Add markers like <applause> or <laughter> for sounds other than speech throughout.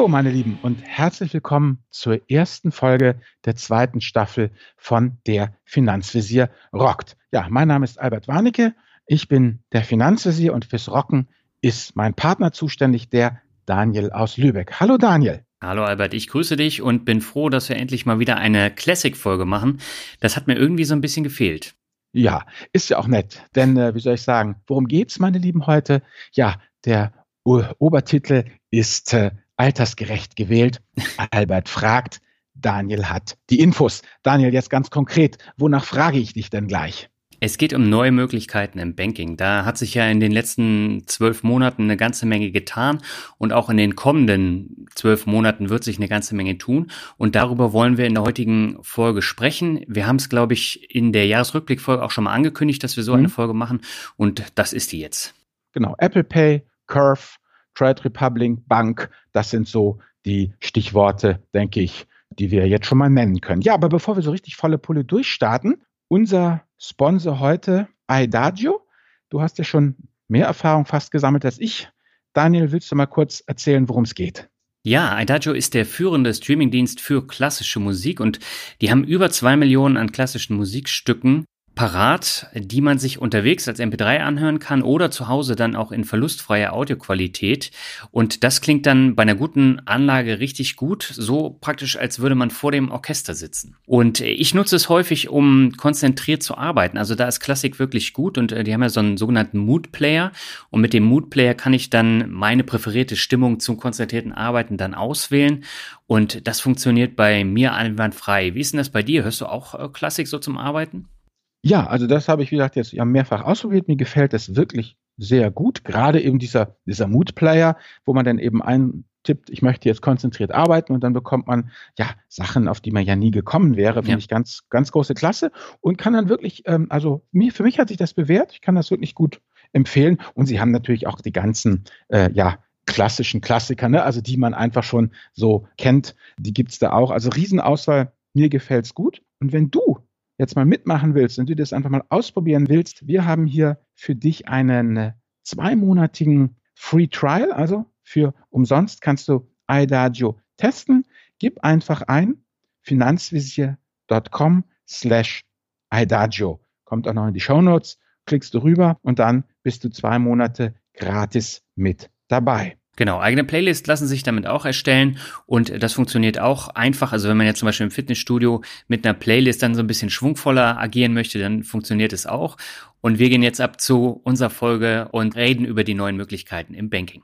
Hallo meine Lieben und herzlich willkommen zur ersten Folge der zweiten Staffel von Der Finanzvisier rockt. Ja, mein Name ist Albert Warnecke, ich bin der Finanzvisier und fürs Rocken ist mein Partner zuständig, der Daniel aus Lübeck. Hallo Daniel. Hallo Albert, ich grüße dich und bin froh, dass wir endlich mal wieder eine Classic-Folge machen. Das hat mir irgendwie so ein bisschen gefehlt. Ja, ist ja auch nett, denn äh, wie soll ich sagen, worum geht's, meine Lieben, heute? Ja, der Obertitel ist äh, altersgerecht gewählt. Albert fragt, Daniel hat die Infos. Daniel, jetzt ganz konkret, wonach frage ich dich denn gleich? Es geht um neue Möglichkeiten im Banking. Da hat sich ja in den letzten zwölf Monaten eine ganze Menge getan und auch in den kommenden zwölf Monaten wird sich eine ganze Menge tun. Und darüber wollen wir in der heutigen Folge sprechen. Wir haben es, glaube ich, in der Jahresrückblickfolge auch schon mal angekündigt, dass wir so mhm. eine Folge machen und das ist die jetzt. Genau, Apple Pay, Curve, Trade Republic, Bank, das sind so die Stichworte, denke ich, die wir jetzt schon mal nennen können. Ja, aber bevor wir so richtig volle Pulle durchstarten, unser Sponsor heute, iDagio. Du hast ja schon mehr Erfahrung fast gesammelt als ich. Daniel, willst du mal kurz erzählen, worum es geht? Ja, Idagio ist der führende Streamingdienst für klassische Musik und die haben über zwei Millionen an klassischen Musikstücken parat, die man sich unterwegs als MP3 anhören kann oder zu Hause dann auch in verlustfreier Audioqualität. Und das klingt dann bei einer guten Anlage richtig gut, so praktisch, als würde man vor dem Orchester sitzen. Und ich nutze es häufig, um konzentriert zu arbeiten. Also da ist Klassik wirklich gut und äh, die haben ja so einen sogenannten Mood Player. Und mit dem Mood Player kann ich dann meine präferierte Stimmung zum konzentrierten Arbeiten dann auswählen. Und das funktioniert bei mir einwandfrei. Wie ist denn das bei dir? Hörst du auch äh, Klassik so zum Arbeiten? Ja, also das habe ich, wie gesagt, jetzt ja mehrfach ausprobiert. Mir gefällt das wirklich sehr gut. Gerade eben dieser, dieser Mood-Player, wo man dann eben eintippt, ich möchte jetzt konzentriert arbeiten und dann bekommt man ja Sachen, auf die man ja nie gekommen wäre, finde ja. ich ganz, ganz große Klasse und kann dann wirklich, ähm, also mir, für mich hat sich das bewährt. Ich kann das wirklich gut empfehlen. Und sie haben natürlich auch die ganzen, äh, ja, klassischen Klassiker, ne? also die man einfach schon so kennt, die gibt's da auch. Also Riesenauswahl, mir gefällt's gut. Und wenn du jetzt mal mitmachen willst und du das einfach mal ausprobieren willst, wir haben hier für dich einen zweimonatigen Free Trial, also für umsonst kannst du iDagio testen. Gib einfach ein finanzvisier.com slash iDagio. Kommt auch noch in die Show Notes, klickst du rüber und dann bist du zwei Monate gratis mit dabei. Genau, eigene Playlists lassen sich damit auch erstellen und das funktioniert auch einfach. Also wenn man jetzt zum Beispiel im Fitnessstudio mit einer Playlist dann so ein bisschen schwungvoller agieren möchte, dann funktioniert es auch. Und wir gehen jetzt ab zu unserer Folge und reden über die neuen Möglichkeiten im Banking.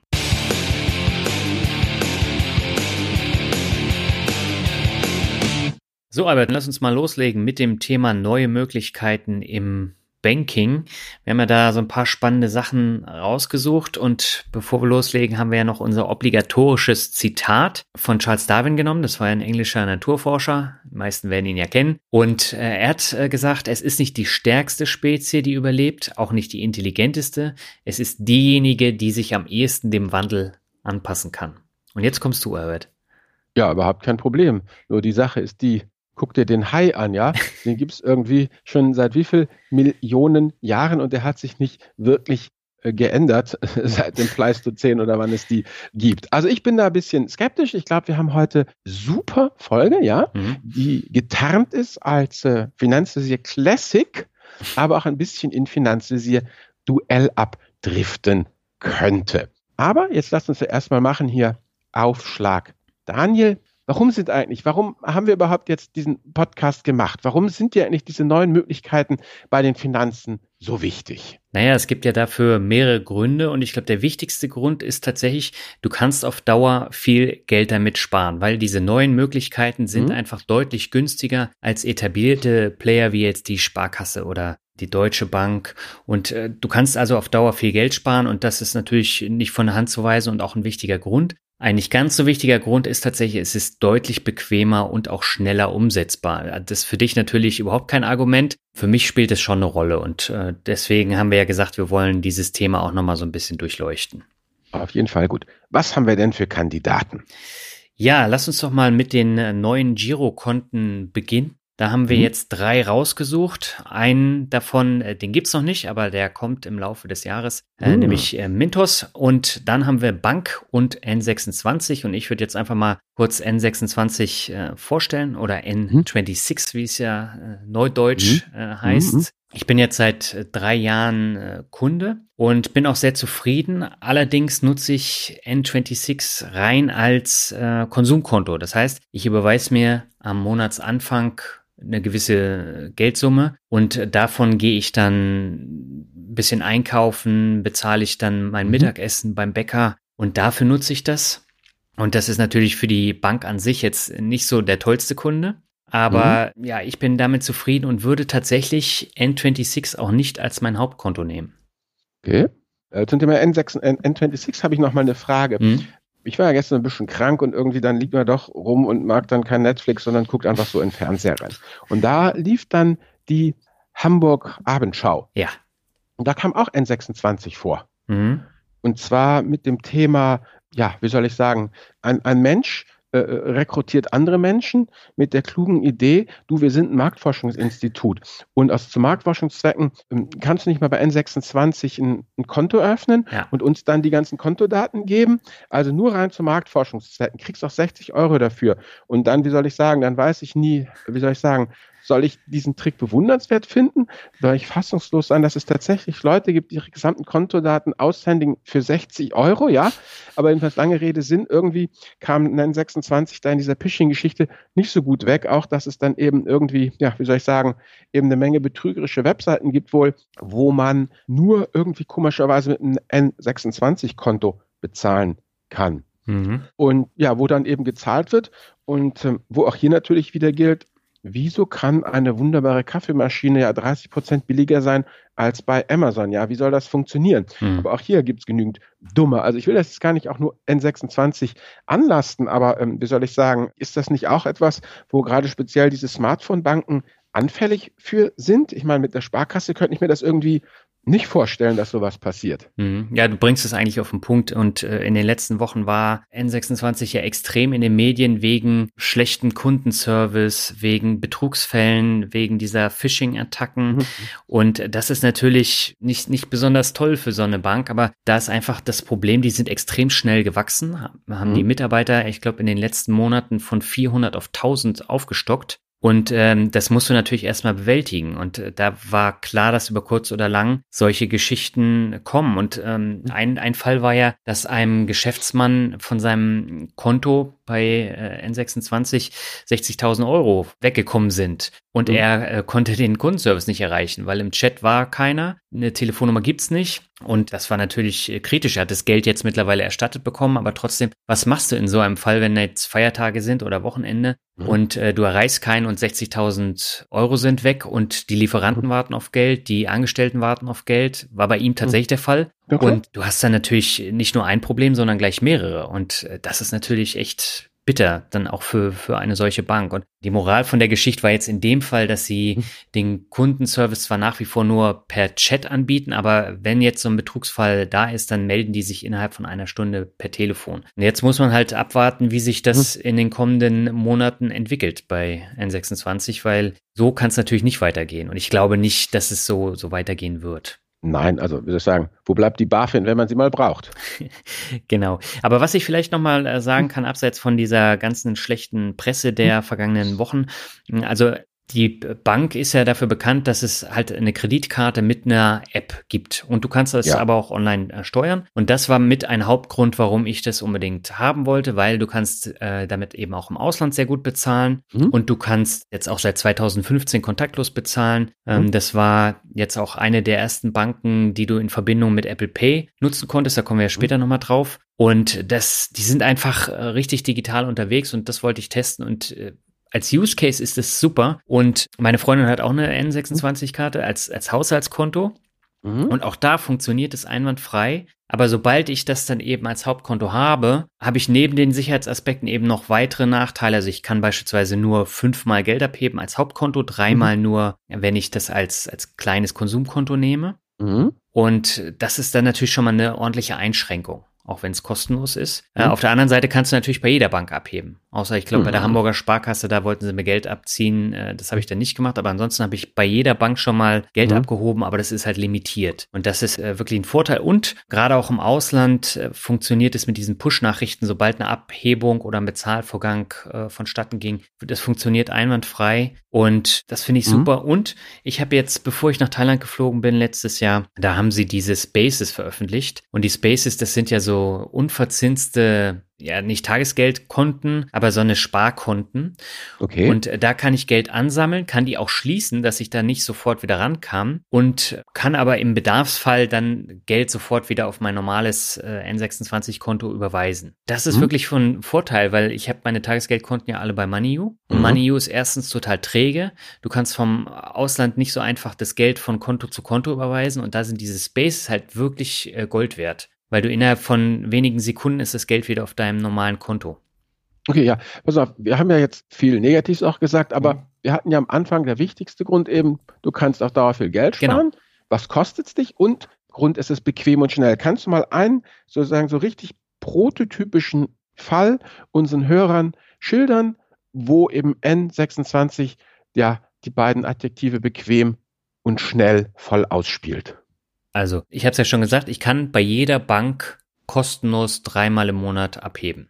So, Albert, lass uns mal loslegen mit dem Thema neue Möglichkeiten im Banking. Wir haben ja da so ein paar spannende Sachen rausgesucht und bevor wir loslegen, haben wir ja noch unser obligatorisches Zitat von Charles Darwin genommen. Das war ein englischer Naturforscher. Die meisten werden ihn ja kennen. Und äh, er hat äh, gesagt, es ist nicht die stärkste Spezie, die überlebt, auch nicht die intelligenteste. Es ist diejenige, die sich am ehesten dem Wandel anpassen kann. Und jetzt kommst du, Albert. Ja, überhaupt kein Problem. Nur die Sache ist die, guck dir den Hai an, ja. <laughs> Den gibt's irgendwie schon seit wie viel Millionen Jahren und der hat sich nicht wirklich äh, geändert <laughs> seit dem Pleistozän oder wann es die gibt. Also ich bin da ein bisschen skeptisch. Ich glaube, wir haben heute super Folge, ja, mhm. die getarnt ist als äh, Finanzvisier Classic, aber auch ein bisschen in Finanzvisier Duell abdriften könnte. Aber jetzt lasst uns ja erstmal machen hier Aufschlag. Daniel, Warum sind eigentlich, warum haben wir überhaupt jetzt diesen Podcast gemacht? Warum sind ja eigentlich diese neuen Möglichkeiten bei den Finanzen so wichtig? Naja, es gibt ja dafür mehrere Gründe und ich glaube, der wichtigste Grund ist tatsächlich, du kannst auf Dauer viel Geld damit sparen, weil diese neuen Möglichkeiten sind mhm. einfach deutlich günstiger als etablierte Player wie jetzt die Sparkasse oder die Deutsche Bank. Und äh, du kannst also auf Dauer viel Geld sparen und das ist natürlich nicht von der Hand zu weisen und auch ein wichtiger Grund. Ein nicht ganz so wichtiger Grund ist tatsächlich, es ist deutlich bequemer und auch schneller umsetzbar. Das ist für dich natürlich überhaupt kein Argument. Für mich spielt es schon eine Rolle und äh, deswegen haben wir ja gesagt, wir wollen dieses Thema auch nochmal so ein bisschen durchleuchten. Auf jeden Fall gut. Was haben wir denn für Kandidaten? Ja, lass uns doch mal mit den äh, neuen Girokonten beginnen. Da haben wir mhm. jetzt drei rausgesucht. Einen davon, äh, den gibt's noch nicht, aber der kommt im Laufe des Jahres, äh, mhm. nämlich äh, Mintos. Und dann haben wir Bank und N26. Und ich würde jetzt einfach mal kurz N26 äh, vorstellen oder N26, wie es ja äh, neudeutsch mhm. heißt. Mhm. Ich bin jetzt seit drei Jahren Kunde und bin auch sehr zufrieden. Allerdings nutze ich N26 rein als Konsumkonto. Das heißt, ich überweise mir am Monatsanfang eine gewisse Geldsumme und davon gehe ich dann ein bisschen einkaufen, bezahle ich dann mein mhm. Mittagessen beim Bäcker und dafür nutze ich das. Und das ist natürlich für die Bank an sich jetzt nicht so der tollste Kunde. Aber mhm. ja, ich bin damit zufrieden und würde tatsächlich N26 auch nicht als mein Hauptkonto nehmen. Okay. Äh, zum Thema N6, N, N26 habe ich noch mal eine Frage. Mhm. Ich war ja gestern ein bisschen krank und irgendwie dann liegt man doch rum und mag dann kein Netflix, sondern guckt einfach so in Fernseher rein. Und da lief dann die Hamburg Abendschau. Ja. Und da kam auch N26 vor. Mhm. Und zwar mit dem Thema, ja, wie soll ich sagen, ein, ein Mensch, äh, rekrutiert andere Menschen mit der klugen Idee, du, wir sind ein Marktforschungsinstitut und aus zu Marktforschungszwecken ähm, kannst du nicht mal bei N26 ein, ein Konto öffnen ja. und uns dann die ganzen Kontodaten geben. Also nur rein zu Marktforschungszwecken, kriegst auch 60 Euro dafür. Und dann, wie soll ich sagen, dann weiß ich nie, wie soll ich sagen, soll ich diesen Trick bewundernswert finden? Soll ich fassungslos sein, dass es tatsächlich Leute gibt, die ihre gesamten Kontodaten aushändigen für 60 Euro, ja? Aber jedenfalls lange Rede Sinn, irgendwie kam N26 da in dieser Phishing-Geschichte nicht so gut weg. Auch, dass es dann eben irgendwie, ja, wie soll ich sagen, eben eine Menge betrügerische Webseiten gibt wohl, wo man nur irgendwie komischerweise mit einem N26-Konto bezahlen kann. Mhm. Und ja, wo dann eben gezahlt wird und ähm, wo auch hier natürlich wieder gilt, wieso kann eine wunderbare Kaffeemaschine ja 30 Prozent billiger sein als bei Amazon? Ja, wie soll das funktionieren? Hm. Aber auch hier gibt es genügend Dumme. Also ich will das jetzt gar nicht auch nur N26 anlasten, aber ähm, wie soll ich sagen, ist das nicht auch etwas, wo gerade speziell diese Smartphone-Banken anfällig für sind? Ich meine, mit der Sparkasse könnte ich mir das irgendwie nicht vorstellen, dass sowas passiert. Mhm. Ja, du bringst es eigentlich auf den Punkt und äh, in den letzten Wochen war N26 ja extrem in den Medien wegen schlechten Kundenservice, wegen Betrugsfällen, wegen dieser Phishing-Attacken mhm. und das ist natürlich nicht, nicht besonders toll für so eine Bank, aber da ist einfach das Problem, die sind extrem schnell gewachsen, haben mhm. die Mitarbeiter, ich glaube, in den letzten Monaten von 400 auf 1000 aufgestockt und ähm, das musst du natürlich erstmal bewältigen. Und äh, da war klar, dass über kurz oder lang solche Geschichten kommen. Und ähm, ein, ein Fall war ja, dass einem Geschäftsmann von seinem Konto bei äh, N26 60.000 Euro weggekommen sind. Und mhm. er äh, konnte den Kundenservice nicht erreichen, weil im Chat war keiner, eine Telefonnummer gibt's nicht. Und das war natürlich äh, kritisch. Er hat das Geld jetzt mittlerweile erstattet bekommen, aber trotzdem, was machst du in so einem Fall, wenn jetzt Feiertage sind oder Wochenende mhm. und äh, du erreichst keinen und 60.000 Euro sind weg und die Lieferanten mhm. warten auf Geld, die Angestellten warten auf Geld, war bei ihm mhm. tatsächlich der Fall. Okay. Und du hast dann natürlich nicht nur ein Problem, sondern gleich mehrere. Und äh, das ist natürlich echt bitter dann auch für, für eine solche Bank. Und die Moral von der Geschichte war jetzt in dem Fall, dass sie mhm. den Kundenservice zwar nach wie vor nur per Chat anbieten, aber wenn jetzt so ein Betrugsfall da ist, dann melden die sich innerhalb von einer Stunde per Telefon. Und jetzt muss man halt abwarten, wie sich das mhm. in den kommenden Monaten entwickelt bei N26, weil so kann es natürlich nicht weitergehen. Und ich glaube nicht, dass es so, so weitergehen wird. Nein, also wie soll ich sagen, wo bleibt die BaFin, wenn man sie mal braucht? <laughs> genau. Aber was ich vielleicht nochmal äh, sagen kann, abseits von dieser ganzen schlechten Presse der hm. vergangenen Wochen, also die Bank ist ja dafür bekannt, dass es halt eine Kreditkarte mit einer App gibt. Und du kannst das ja. aber auch online äh, steuern. Und das war mit ein Hauptgrund, warum ich das unbedingt haben wollte, weil du kannst äh, damit eben auch im Ausland sehr gut bezahlen. Mhm. Und du kannst jetzt auch seit 2015 kontaktlos bezahlen. Ähm, mhm. Das war jetzt auch eine der ersten Banken, die du in Verbindung mit Apple Pay nutzen konntest. Da kommen wir ja später mhm. nochmal drauf. Und das, die sind einfach äh, richtig digital unterwegs und das wollte ich testen und äh, als Use Case ist es super. Und meine Freundin hat auch eine N26-Karte als, als Haushaltskonto. Mhm. Und auch da funktioniert es einwandfrei. Aber sobald ich das dann eben als Hauptkonto habe, habe ich neben den Sicherheitsaspekten eben noch weitere Nachteile. Also ich kann beispielsweise nur fünfmal Geld abheben als Hauptkonto, dreimal mhm. nur, wenn ich das als, als kleines Konsumkonto nehme. Mhm. Und das ist dann natürlich schon mal eine ordentliche Einschränkung. Auch wenn es kostenlos ist. Mhm. Äh, auf der anderen Seite kannst du natürlich bei jeder Bank abheben. Außer ich glaube, mhm. bei der mhm. Hamburger Sparkasse, da wollten sie mir Geld abziehen. Äh, das habe ich dann nicht gemacht. Aber ansonsten habe ich bei jeder Bank schon mal Geld mhm. abgehoben, aber das ist halt limitiert. Und das ist äh, wirklich ein Vorteil. Und gerade auch im Ausland äh, funktioniert es mit diesen Push-Nachrichten, sobald eine Abhebung oder ein Bezahlvorgang äh, vonstatten ging. Das funktioniert einwandfrei. Und das finde ich mhm. super. Und ich habe jetzt, bevor ich nach Thailand geflogen bin, letztes Jahr, da haben sie diese Spaces veröffentlicht. Und die Spaces, das sind ja so unverzinste ja, nicht Tagesgeldkonten, aber so eine Sparkonten. Okay. Und äh, da kann ich Geld ansammeln, kann die auch schließen, dass ich da nicht sofort wieder rankam und kann aber im Bedarfsfall dann Geld sofort wieder auf mein normales äh, N26-Konto überweisen. Das ist mhm. wirklich von Vorteil, weil ich habe meine Tagesgeldkonten ja alle bei MoneyU. Und mhm. MoneyU ist erstens total träge. Du kannst vom Ausland nicht so einfach das Geld von Konto zu Konto überweisen und da sind diese Spaces halt wirklich äh, Gold wert. Weil du innerhalb von wenigen Sekunden ist das Geld wieder auf deinem normalen Konto. Okay, ja, pass auf, wir haben ja jetzt viel Negatives auch gesagt, aber mhm. wir hatten ja am Anfang der wichtigste Grund eben, du kannst auch dauer viel Geld genau. sparen. Genau. Was kostet es dich? Und Grund ist es bequem und schnell. Kannst du mal einen sozusagen so richtig prototypischen Fall unseren Hörern schildern, wo eben N26 ja die beiden Adjektive bequem und schnell voll ausspielt? Also, ich habe es ja schon gesagt, ich kann bei jeder Bank kostenlos dreimal im Monat abheben.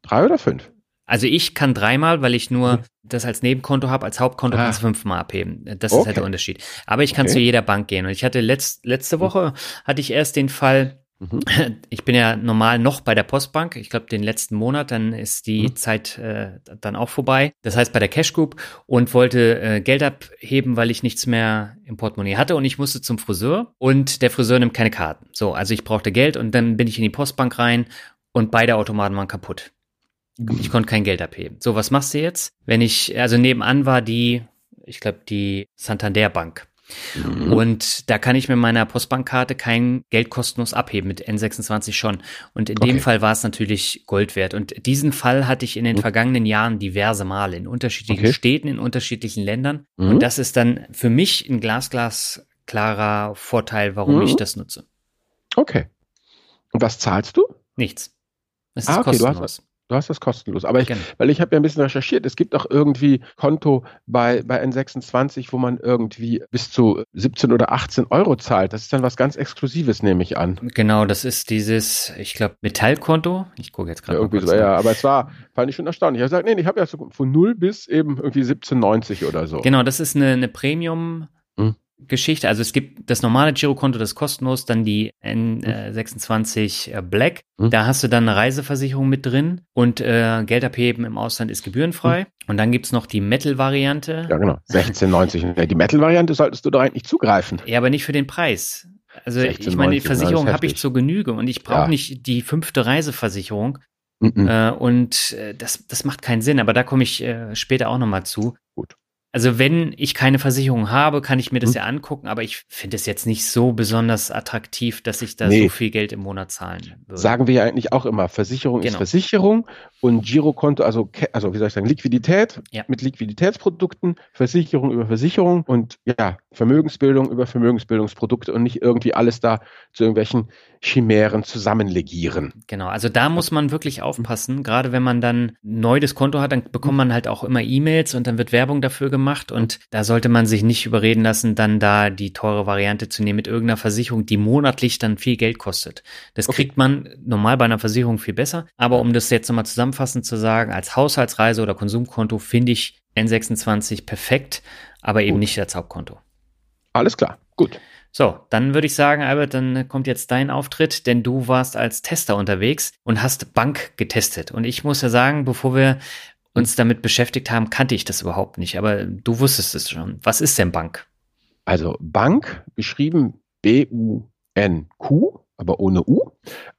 Drei oder fünf? Also ich kann dreimal, weil ich nur das als Nebenkonto habe, als Hauptkonto ah. kannst du fünfmal abheben. Das okay. ist halt der Unterschied. Aber ich kann okay. zu jeder Bank gehen. Und ich hatte letzt, letzte Woche hatte ich erst den Fall, Mhm. <laughs> Ich bin ja normal noch bei der Postbank. Ich glaube, den letzten Monat, dann ist die mhm. Zeit äh, dann auch vorbei. Das heißt bei der Cash Group und wollte äh, Geld abheben, weil ich nichts mehr im Portemonnaie hatte und ich musste zum Friseur und der Friseur nimmt keine Karten. So, also ich brauchte Geld und dann bin ich in die Postbank rein und beide Automaten waren kaputt. Ich konnte kein Geld abheben. So, was machst du jetzt? Wenn ich, also nebenan war die, ich glaube, die Santander Bank. Mhm. Und da kann ich mit meiner Postbankkarte kein Geld kostenlos abheben, mit N26 schon. Und in okay. dem Fall war es natürlich Gold wert. Und diesen Fall hatte ich in den mhm. vergangenen Jahren diverse Male in unterschiedlichen okay. Städten, in unterschiedlichen Ländern. Mhm. Und das ist dann für mich ein glasglas klarer Vorteil, warum ich mhm. das nutze. Okay. Und was zahlst du? Nichts. Es ist ah, okay, kostenlos. Du hast das kostenlos. Aber ich, weil ich habe ja ein bisschen recherchiert, es gibt auch irgendwie Konto bei, bei N26, wo man irgendwie bis zu 17 oder 18 Euro zahlt. Das ist dann was ganz Exklusives, nehme ich an. Genau, das ist dieses, ich glaube, Metallkonto. Ich gucke jetzt gerade. Ja, irgendwie so, ja, aber es war, fand ich schon erstaunlich. Ich habe gesagt, nee, ich habe ja so von 0 bis eben irgendwie 17,90 oder so. Genau, das ist eine, eine Premium-. Geschichte. Also es gibt das normale Girokonto, das ist kostenlos, dann die N26 äh, Black. Mhm. Da hast du dann eine Reiseversicherung mit drin und äh, Geld abheben im Ausland ist gebührenfrei. Mhm. Und dann gibt's noch die Metal-Variante. Ja, genau. 16,90. Die Metal-Variante solltest du doch eigentlich zugreifen. Ja, aber nicht für den Preis. Also 16, ich meine, die Versicherung habe ich zur Genüge und ich brauche ja. nicht die fünfte Reiseversicherung. Mhm. Äh, und äh, das, das macht keinen Sinn, aber da komme ich äh, später auch nochmal zu. Gut. Also wenn ich keine Versicherung habe, kann ich mir das hm. ja angucken, aber ich finde es jetzt nicht so besonders attraktiv, dass ich da nee. so viel Geld im Monat zahlen würde. Sagen wir ja eigentlich auch immer, Versicherung genau. ist Versicherung und Girokonto, also, also wie soll ich sagen, Liquidität ja. mit Liquiditätsprodukten, Versicherung über Versicherung und ja, Vermögensbildung über Vermögensbildungsprodukte und nicht irgendwie alles da zu irgendwelchen Chimären zusammenlegieren. Genau, also da muss man wirklich aufpassen, gerade wenn man dann neu das Konto hat, dann bekommt man halt auch immer E-Mails und dann wird Werbung dafür gemacht und da sollte man sich nicht überreden lassen, dann da die teure Variante zu nehmen mit irgendeiner Versicherung, die monatlich dann viel Geld kostet. Das okay. kriegt man normal bei einer Versicherung viel besser, aber um das jetzt nochmal zusammenfassend zu sagen, als Haushaltsreise oder Konsumkonto finde ich N26 perfekt, aber eben Gut. nicht als Hauptkonto. Alles klar, gut. So, dann würde ich sagen, Albert, dann kommt jetzt dein Auftritt, denn du warst als Tester unterwegs und hast Bank getestet. Und ich muss ja sagen, bevor wir uns damit beschäftigt haben, kannte ich das überhaupt nicht, aber du wusstest es schon. Was ist denn Bank? Also Bank, geschrieben B-U-N-Q, aber ohne U.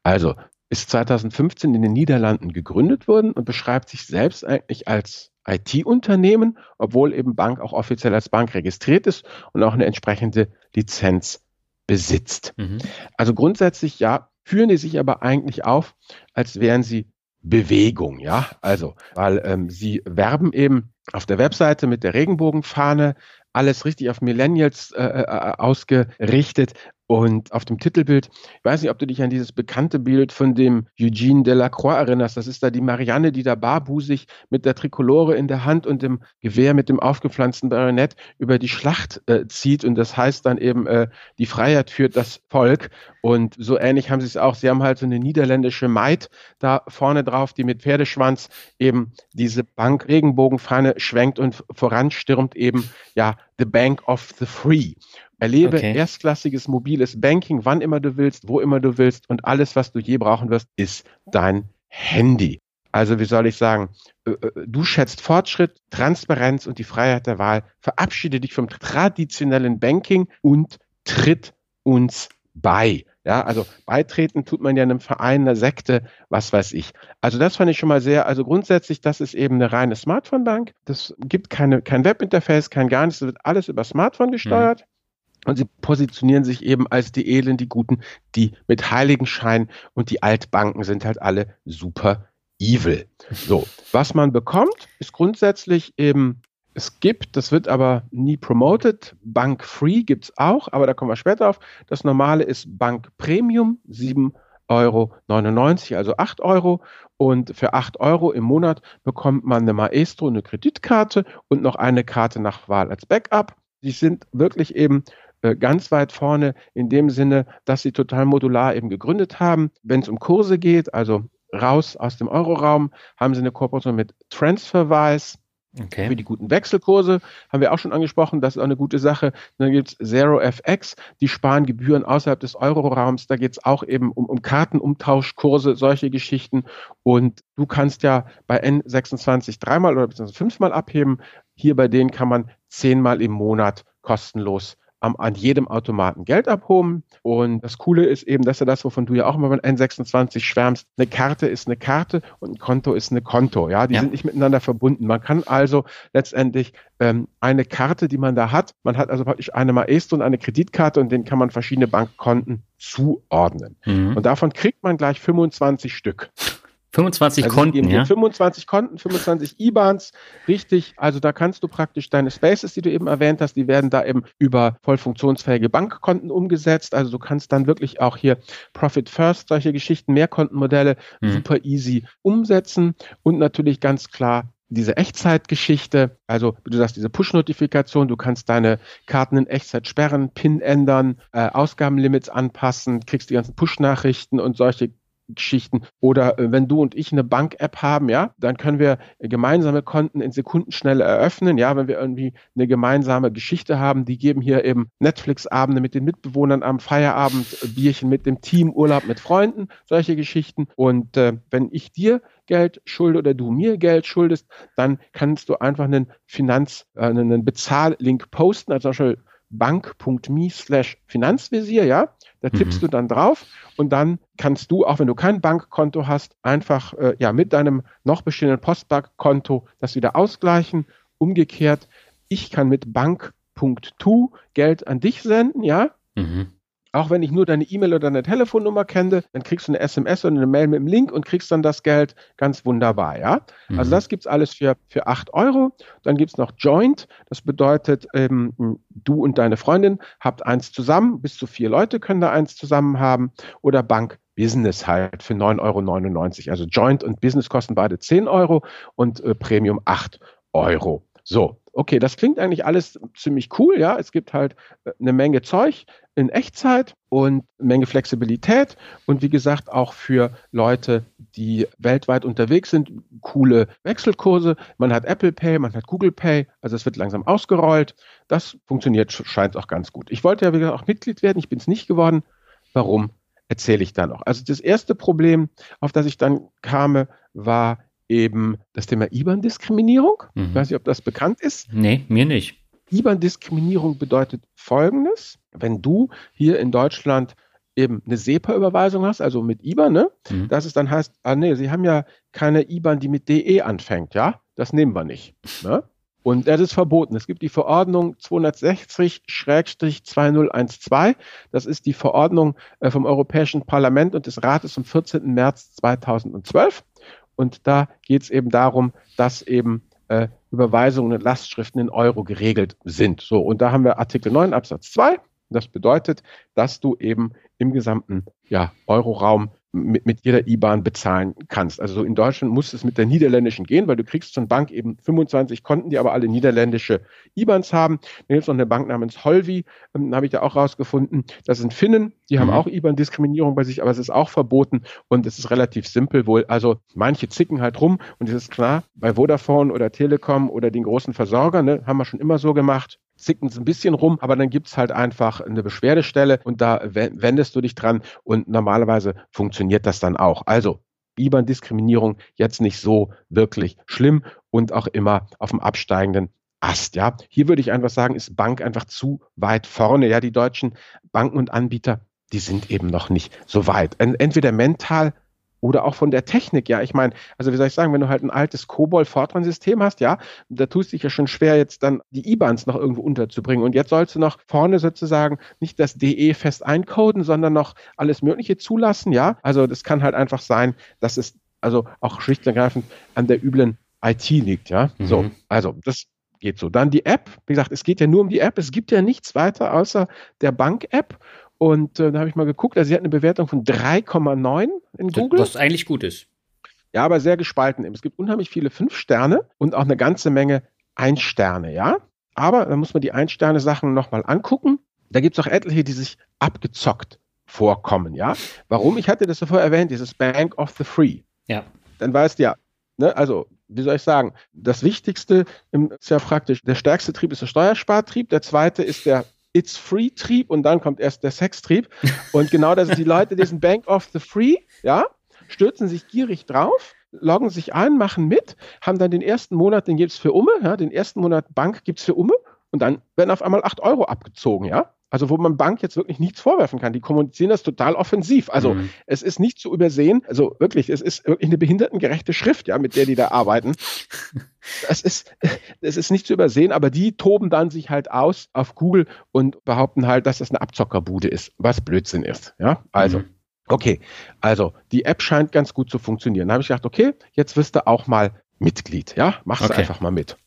Also ist 2015 in den Niederlanden gegründet worden und beschreibt sich selbst eigentlich als IT-Unternehmen, obwohl eben Bank auch offiziell als Bank registriert ist und auch eine entsprechende Lizenz besitzt. Mhm. Also grundsätzlich ja, führen die sich aber eigentlich auf, als wären sie Bewegung, ja. Also, weil ähm, sie werben eben auf der Webseite mit der Regenbogenfahne, alles richtig auf Millennials äh, äh ausgerichtet Und auf dem Titelbild, ich weiß nicht, ob du dich an dieses bekannte Bild von dem Eugene Delacroix erinnerst. Das ist da die Marianne, die da barbusig mit der Trikolore in der Hand und dem Gewehr mit dem aufgepflanzten Baronett über die Schlacht äh, zieht. Und das heißt dann eben, äh, die Freiheit führt das Volk. Und so ähnlich haben sie es auch. Sie haben halt so eine niederländische Maid da vorne drauf, die mit Pferdeschwanz eben diese Bank-Regenbogenfahne schwenkt und voranstürmt eben, ja, the Bank of the Free. Erlebe okay. erstklassiges mobiles Banking, wann immer du willst, wo immer du willst und alles, was du je brauchen wirst, ist dein Handy. Also wie soll ich sagen, äh, äh, du schätzt Fortschritt, Transparenz und die Freiheit der Wahl. Verabschiede dich vom traditionellen Banking und tritt uns bei. Ja, also beitreten tut man ja einem Verein, einer Sekte, was weiß ich. Also das fand ich schon mal sehr, also grundsätzlich, das ist eben eine reine Smartphone-Bank. Das gibt keine, kein Webinterface, kein gar nichts, das wird alles über Smartphone gesteuert. Mhm. Und sie positionieren sich eben als die Edlen, die Guten, die mit Heiligenschein und die Altbanken sind halt alle super evil. So, was man bekommt, ist grundsätzlich eben, es gibt, das wird aber nie promoted, Bank Free gibt es auch, aber da kommen wir später auf. Das normale ist Bank Premium, 7,99 Euro, also 8 Euro. Und für 8 Euro im Monat bekommt man eine Maestro, eine Kreditkarte und noch eine Karte nach Wahl als Backup. Die sind wirklich eben ganz weit vorne in dem Sinne, dass sie total modular eben gegründet haben. Wenn es um Kurse geht, also raus aus dem Euroraum, haben sie eine Kooperation mit TransferWise. Okay. Für die guten Wechselkurse haben wir auch schon angesprochen, das ist auch eine gute Sache. Dann gibt es ZeroFX, die sparen Gebühren außerhalb des Euroraums. Da geht es auch eben um, um Kartenumtauschkurse, solche Geschichten. Und du kannst ja bei N26 dreimal oder fünfmal abheben. Hier bei denen kann man zehnmal im Monat kostenlos am, an jedem Automaten Geld abholen. Und das Coole ist eben, dass er das, wovon du ja auch immer bei N26 schwärmst, eine Karte ist eine Karte und ein Konto ist eine Konto. Ja, die ja. sind nicht miteinander verbunden. Man kann also letztendlich ähm, eine Karte, die man da hat, man hat also praktisch eine Maestro und eine Kreditkarte und den kann man verschiedene Bankkonten zuordnen. Mhm. Und davon kriegt man gleich 25 Stück. 25 also Konten, ja? 25 Konten, 25 IBANs, richtig. Also da kannst du praktisch deine Spaces, die du eben erwähnt hast, die werden da eben über voll funktionsfähige Bankkonten umgesetzt. Also du kannst dann wirklich auch hier Profit First, solche Geschichten, Mehrkontenmodelle mhm. super easy umsetzen und natürlich ganz klar diese Echtzeitgeschichte, also wie du sagst, diese Push-Notifikation, du kannst deine Karten in Echtzeit sperren, PIN ändern, äh, Ausgabenlimits anpassen, kriegst die ganzen Push-Nachrichten und solche Geschichten. Oder äh, wenn du und ich eine Bank-App haben, ja, dann können wir gemeinsame Konten in Sekundenschnelle eröffnen. Ja, wenn wir irgendwie eine gemeinsame Geschichte haben, die geben hier eben Netflix-Abende mit den Mitbewohnern am Feierabend, äh, Bierchen mit dem Team, Urlaub mit Freunden, solche Geschichten. Und äh, wenn ich dir Geld schulde oder du mir Geld schuldest, dann kannst du einfach einen Finanz, äh, einen Bezahllink posten, also zum Beispiel bank.me slash Finanzvisier, ja. Da tippst mhm. du dann drauf und dann kannst du, auch wenn du kein Bankkonto hast, einfach äh, ja mit deinem noch bestehenden Postbankkonto das wieder ausgleichen. Umgekehrt, ich kann mit bank.to Geld an dich senden, ja. Mhm. Auch wenn ich nur deine E-Mail oder deine Telefonnummer kenne, dann kriegst du eine SMS oder eine Mail mit dem Link und kriegst dann das Geld ganz wunderbar, ja. Also mhm. Also das gibt's alles für, für 8 Euro. Dann gibt's noch Joint. Das bedeutet, ähm, du und deine Freundin habt eins zusammen. Bis zu vier Leute können da eins zusammen haben. Oder Bank Business halt für 9,99 Euro. Also Joint und Business kosten beide 10 Euro und äh, Premium 8 Euro. So, okay, das klingt eigentlich alles ziemlich cool, ja. Es gibt halt äh, eine Menge Zeug in Echtzeit und eine Menge Flexibilität und wie gesagt auch für Leute, die weltweit unterwegs sind, coole Wechselkurse. Man hat Apple Pay, man hat Google Pay, also es wird langsam ausgerollt. Das funktioniert, scheint auch ganz gut. Ich wollte ja, wie gesagt, auch Mitglied werden, ich bin es nicht geworden. Warum? Erzähle ich da noch. Also das erste Problem, auf das ich dann kam, war eben das Thema IBAN-Diskriminierung. Mhm. Ich weiß nicht, ob das bekannt ist. Nee, mir nicht. IBAN-Diskriminierung bedeutet Folgendes. Wenn du hier in Deutschland eben eine SEPA-Überweisung hast, also mit IBAN, ne? Mhm. dass es dann heißt, ah nee, Sie haben ja keine IBAN, die mit DE anfängt, ja? Das nehmen wir nicht. Ne? Und das ist verboten. Es gibt die Verordnung 260-2012. Das ist die Verordnung äh, vom Europäischen Parlament und des Rates vom 14. März 2012. Und da geht es eben darum, dass eben äh, Überweisungen und Lastschriften in Euro geregelt sind. So, und da haben wir Artikel 9 Absatz 2. Das bedeutet, dass du eben im gesamten ja, Euroraum mit, mit jeder IBAN bezahlen kannst. Also in Deutschland muss es mit der niederländischen gehen, weil du kriegst von Bank eben 25 Konten, die aber alle niederländische IBANs haben. Dann gibt es noch eine Bank namens Holvi, ähm, habe ich da auch rausgefunden. Das sind Finnen, die mhm. haben auch IBAN-Diskriminierung bei sich, aber es ist auch verboten und es ist relativ simpel wohl. Also manche zicken halt rum und es ist klar, bei Vodafone oder Telekom oder den großen Versorgern, ne, haben wir schon immer so gemacht zicken es ein bisschen rum, aber dann gibt es halt einfach eine Beschwerdestelle und da wendest du dich dran und normalerweise funktioniert das dann auch. Also IBAN-Diskriminierung jetzt nicht so wirklich schlimm und auch immer auf dem absteigenden Ast, ja. Hier würde ich einfach sagen, ist Bank einfach zu weit vorne. Ja, die deutschen Banken und Anbieter, die sind eben noch nicht so weit. Entweder mental oder auch von der Technik, ja. Ich meine, also wie soll ich sagen, wenn du halt ein altes COBOL-Fortran-System hast, ja, da tust du dich ja schon schwer, jetzt dann die IBANs noch irgendwo unterzubringen. Und jetzt sollst du noch vorne sozusagen nicht das DE fest eincoden, sondern noch alles Mögliche zulassen, ja. Also das kann halt einfach sein, dass es also auch schlicht und ergreifend an der üblen IT liegt, ja. Mhm. So, also das geht so. Dann die App. Wie gesagt, es geht ja nur um die App. Es gibt ja nichts weiter außer der Bank-App. Und äh, da habe ich mal geguckt, also sie hat eine Bewertung von 3,9 in Google. Was eigentlich gut ist. Ja, aber sehr gespalten. Es gibt unheimlich viele 5 Sterne und auch eine ganze Menge 1 Sterne, ja. Aber da muss man die 1 Sterne Sachen nochmal angucken. Da gibt es auch etliche, die sich abgezockt vorkommen, ja. Warum? Ich hatte das davor erwähnt, dieses Bank of the Free. Ja. Dann weißt du ja, ne, also wie soll ich sagen, das Wichtigste ist ja praktisch, der stärkste Trieb ist der Steuerspartrieb, der zweite ist der It's Free Trieb und dann kommt erst der Sextrieb. Und genau das sind die Leute, diesen Bank of the Free, ja, stürzen sich gierig drauf, loggen sich ein, machen mit, haben dann den ersten Monat, den gibt es für Umme, ja, den ersten Monat Bank gibt es für Umme und dann werden auf einmal 8 Euro abgezogen, ja. Also wo man Bank jetzt wirklich nichts vorwerfen kann. Die kommunizieren das total offensiv. Also mhm. es ist nicht zu übersehen. Also wirklich, es ist wirklich eine behindertengerechte Schrift, ja, mit der die da arbeiten. <laughs> Das ist, das ist nicht zu übersehen, aber die toben dann sich halt aus auf Google und behaupten halt, dass das eine Abzockerbude ist, was Blödsinn ist. Ja, also. Mhm. Okay, also die App scheint ganz gut zu funktionieren. Da habe ich gedacht, okay, jetzt wirst du auch mal Mitglied, ja, machst okay. einfach mal mit.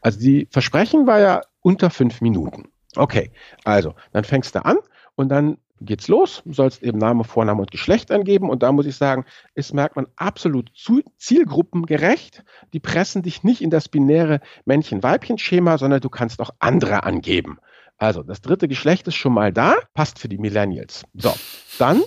Also die Versprechen war ja unter fünf Minuten. Okay, also dann fängst du an und dann geht's los. Du sollst eben Name, Vorname und Geschlecht angeben. Und da muss ich sagen, ist merkt man absolut zielgruppengerecht. Die pressen dich nicht in das binäre Männchen-Weibchen-Schema, sondern du kannst auch andere angeben. Also das dritte Geschlecht ist schon mal da, passt für die Millennials. So, dann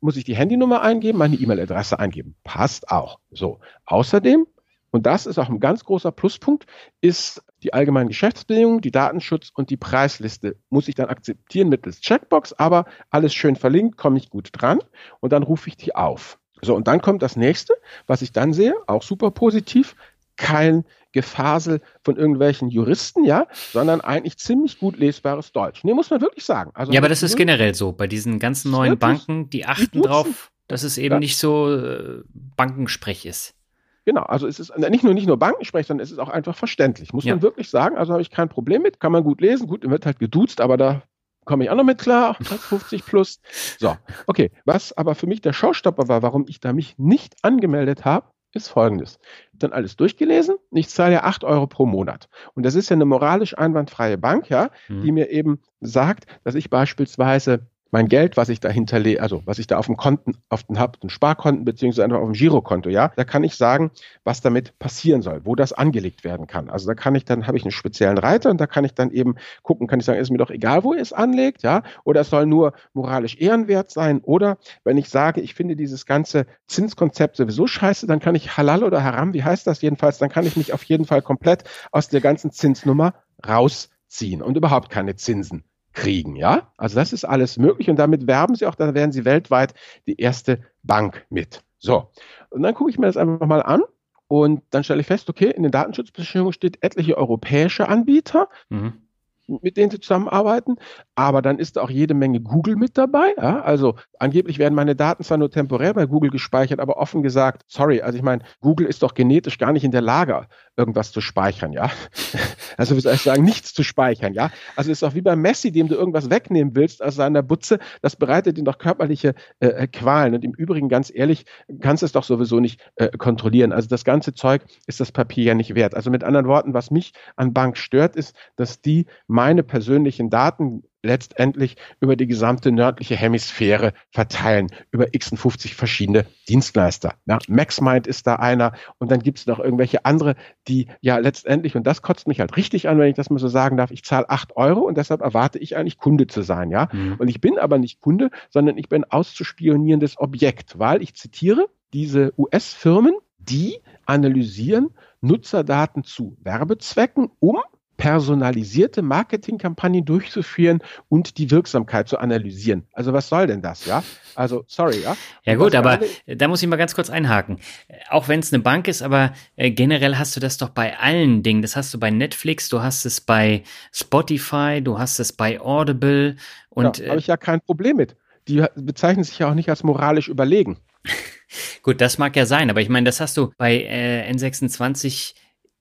muss ich die Handynummer eingeben, meine E-Mail-Adresse eingeben. Passt auch. So, außerdem und das ist auch ein ganz großer Pluspunkt, ist die allgemeinen Geschäftsbedingungen, die Datenschutz und die Preisliste. Muss ich dann akzeptieren mittels Checkbox, aber alles schön verlinkt, komme ich gut dran und dann rufe ich die auf. So, und dann kommt das nächste, was ich dann sehe, auch super positiv, kein Gefasel von irgendwelchen Juristen, ja, sondern eigentlich ziemlich gut lesbares Deutsch. Nee, muss man wirklich sagen. Also ja, aber das ist generell so. Bei diesen ganzen neuen Banken, die achten drauf, dass es eben ja. nicht so äh, Bankensprech ist. Genau, also es ist nicht nur nicht nur Bankensprech, sondern es ist auch einfach verständlich, muss ja. man wirklich sagen. Also habe ich kein Problem mit, kann man gut lesen. Gut, wird halt geduzt, aber da komme ich auch noch mit klar, <laughs> 50 plus. So, okay. Was aber für mich der Showstopper war, warum ich da mich nicht angemeldet habe, ist folgendes. Dann alles durchgelesen. Ich zahle ja 8 Euro pro Monat. Und das ist ja eine moralisch einwandfreie Bank, ja, mhm. die mir eben sagt, dass ich beispielsweise mein Geld, was ich da hinterlege, also was ich da auf dem Konten, auf den habe, den Sparkonten beziehungsweise einfach auf dem Girokonto, ja, da kann ich sagen, was damit passieren soll, wo das angelegt werden kann. Also da kann ich dann, habe ich einen speziellen Reiter und da kann ich dann eben gucken, kann ich sagen, ist mir doch egal, wo ihr es anlegt, ja, oder es soll nur moralisch ehrenwert sein, oder wenn ich sage, ich finde dieses ganze Zinskonzept sowieso scheiße, dann kann ich Halal oder Haram, wie heißt das jedenfalls, dann kann ich mich auf jeden Fall komplett aus der ganzen Zinsnummer rausziehen und überhaupt keine Zinsen kriegen, ja? Also das ist alles möglich und damit werben sie auch, dann werden sie weltweit die erste Bank mit. So. Und dann gucke ich mir das einfach mal an und dann stelle ich fest, okay, in den Datenschutzbestimmungen steht etliche europäische Anbieter. Mhm mit denen zusammenarbeiten. Aber dann ist auch jede Menge Google mit dabei. Ja? Also angeblich werden meine Daten zwar nur temporär bei Google gespeichert, aber offen gesagt, sorry, also ich meine, Google ist doch genetisch gar nicht in der Lage, irgendwas zu speichern, ja. <laughs> Also ich sagen, nichts zu speichern, ja. Also ist auch wie bei Messi, dem du irgendwas wegnehmen willst aus seiner Butze, das bereitet ihm doch körperliche äh, äh, Qualen. Und im Übrigen, ganz ehrlich, kannst du es doch sowieso nicht äh, kontrollieren. Also das ganze Zeug ist das Papier ja nicht wert. Also mit anderen Worten, was mich an Bank stört, ist, dass die meine persönlichen Daten letztendlich über die gesamte nördliche Hemisphäre verteilen, über 50 verschiedene Dienstleister. Ja, MaxMind ist da einer und dann gibt es noch irgendwelche andere, die ja letztendlich, und das kotzt mich halt richtig an, wenn ich das mal so sagen darf, ich zahle 8 Euro und deshalb erwarte ich eigentlich Kunde zu sein. Ja? Mhm. Und ich bin aber nicht Kunde, sondern ich bin auszuspionierendes Objekt, weil ich zitiere, diese US-Firmen, die analysieren Nutzerdaten zu Werbezwecken, um personalisierte Marketingkampagnen durchzuführen und die Wirksamkeit zu analysieren. Also was soll denn das, ja? Also sorry, ja. Ja gut, aber da muss ich mal ganz kurz einhaken. Auch wenn es eine Bank ist, aber äh, generell hast du das doch bei allen Dingen. Das hast du bei Netflix, du hast es bei Spotify, du hast es bei Audible und ja, habe ich ja kein Problem mit. Die bezeichnen sich ja auch nicht als moralisch überlegen. <laughs> Gut, das mag ja sein, aber ich meine, das hast du bei äh, N26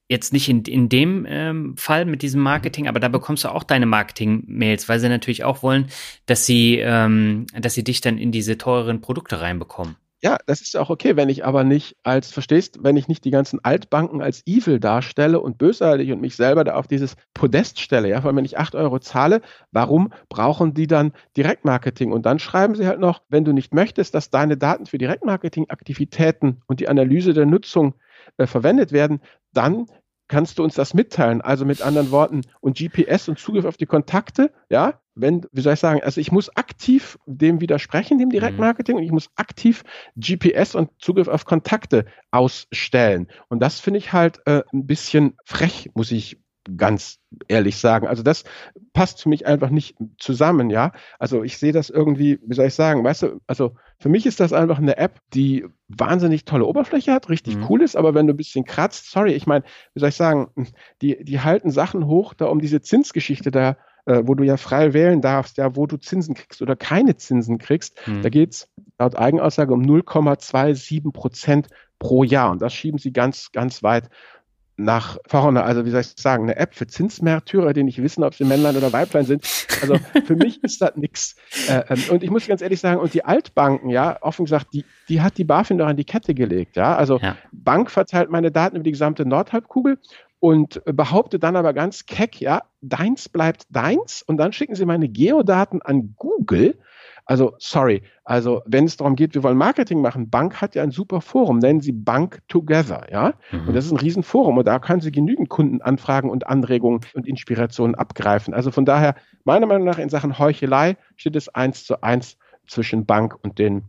Jetzt nicht in, in dem ähm, Fall mit diesem Marketing, aber da bekommst du auch deine Marketing-Mails, weil sie natürlich auch wollen, dass sie, ähm, dass sie dich dann in diese teureren Produkte reinbekommen. Ja, das ist auch okay, wenn ich aber nicht als, verstehst, wenn ich nicht die ganzen Altbanken als evil darstelle und bösartig und mich selber da auf dieses Podest stelle, ja, weil wenn ich acht Euro zahle, warum brauchen die dann Direktmarketing? Und dann schreiben sie halt noch, wenn du nicht möchtest, dass deine Daten für Direktmarketing-Aktivitäten und die Analyse der Nutzung äh, verwendet werden, dann kannst du uns das mitteilen. Also mit anderen Worten, und GPS und Zugriff auf die Kontakte, ja, wenn, wie soll ich sagen, also ich muss aktiv dem widersprechen, dem Direktmarketing, mhm. und ich muss aktiv GPS und Zugriff auf Kontakte ausstellen. Und das finde ich halt äh, ein bisschen frech, muss ich ganz ehrlich sagen. Also das passt für mich einfach nicht zusammen, ja. Also ich sehe das irgendwie, wie soll ich sagen, weißt du, also für mich ist das einfach eine App, die wahnsinnig tolle Oberfläche hat, richtig mhm. cool ist, aber wenn du ein bisschen kratzt, sorry, ich meine, wie soll ich sagen, die, die halten Sachen hoch, da um diese Zinsgeschichte da, äh, wo du ja frei wählen darfst, ja, wo du Zinsen kriegst oder keine Zinsen kriegst, mhm. da geht's laut Eigenaussage um 0,27 Prozent pro Jahr. Und das schieben sie ganz, ganz weit nach vorne, also wie soll ich sagen, eine App für Zinsmärtyrer, die nicht wissen, ob sie Männlein oder Weiblein sind. Also für mich <laughs> ist das nix. Äh, ähm, und ich muss ganz ehrlich sagen, und die Altbanken, ja, offen gesagt, die, die hat die BaFin doch an die Kette gelegt, ja. Also ja. Bank verteilt meine Daten über die gesamte Nordhalbkugel und behauptet dann aber ganz keck, ja, deins bleibt deins und dann schicken sie meine Geodaten an Google also, sorry. Also, wenn es darum geht, wir wollen Marketing machen, Bank hat ja ein super Forum, nennen Sie Bank Together, ja? Mhm. Und das ist ein Riesenforum und da können Sie genügend Kundenanfragen und Anregungen und Inspirationen abgreifen. Also von daher, meiner Meinung nach in Sachen Heuchelei steht es eins zu eins zwischen Bank und den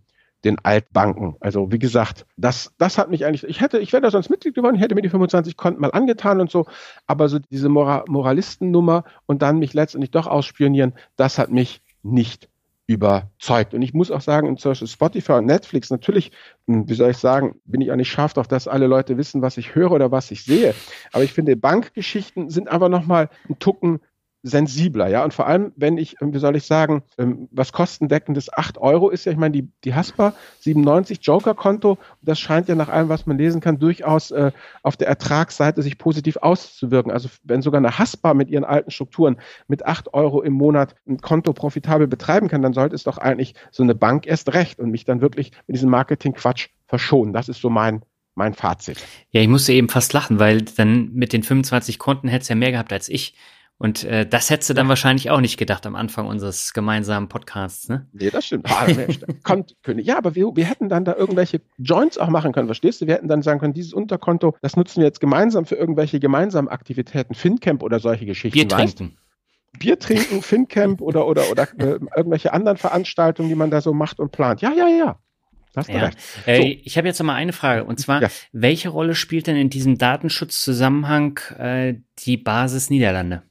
den Altbanken. Also wie gesagt, das, das hat mich eigentlich, ich hätte, ich wäre da sonst Mitglied geworden, ich hätte mir die 25 Konten mal angetan und so, aber so diese Mora Moralistennummer und dann mich letztendlich doch ausspionieren, das hat mich nicht überzeugt. Und ich muss auch sagen, Beispiel Spotify und Netflix, natürlich, hm, wie soll ich sagen, bin ich auch nicht scharf auf, dass alle Leute wissen, was ich höre oder was ich sehe. Aber ich finde, Bankgeschichten sind einfach nochmal ein Tucken sensibler, ja. Und vor allem, wenn ich, wie soll ich sagen, ähm, was kostendeckendes 8 Euro ist ja, ich meine, die, die Haspa 97 Joker-Konto, das scheint ja nach allem, was man lesen kann, durchaus äh, auf der Ertragsseite sich positiv auszuwirken. Also wenn sogar eine Haspa mit ihren alten Strukturen mit 8 Euro im Monat ein Konto profitabel betreiben kann, dann sollte es doch eigentlich so eine Bank erst recht und mich dann wirklich mit diesem Marketing-Quatsch verschonen. Das ist so mein mein Fazit. Ja, ich musste eben fast lachen, weil dann mit den 25 Konten hättest du ja mehr gehabt als ich. Und äh, das hättest du dann wahrscheinlich auch nicht gedacht am Anfang unseres gemeinsamen Podcasts, ne? Nee, das stimmt. Ah, <laughs> Kommt, ja, aber wir, wir hätten dann da irgendwelche Joints auch machen können, verstehst du? Wir hätten dann sagen können, dieses Unterkonto, das nutzen wir jetzt gemeinsam für irgendwelche gemeinsamen Aktivitäten, FinCamp oder solche Geschichten. Bier trinken. Bier trinken, <laughs> FinCamp oder, oder, oder äh, irgendwelche anderen Veranstaltungen, die man da so macht und plant. Ja, ja, ja. Hast ja. recht. So. Äh, ich habe jetzt noch mal eine Frage und zwar, ja. welche Rolle spielt denn in diesem Datenschutzzusammenhang äh, die Basis Niederlande?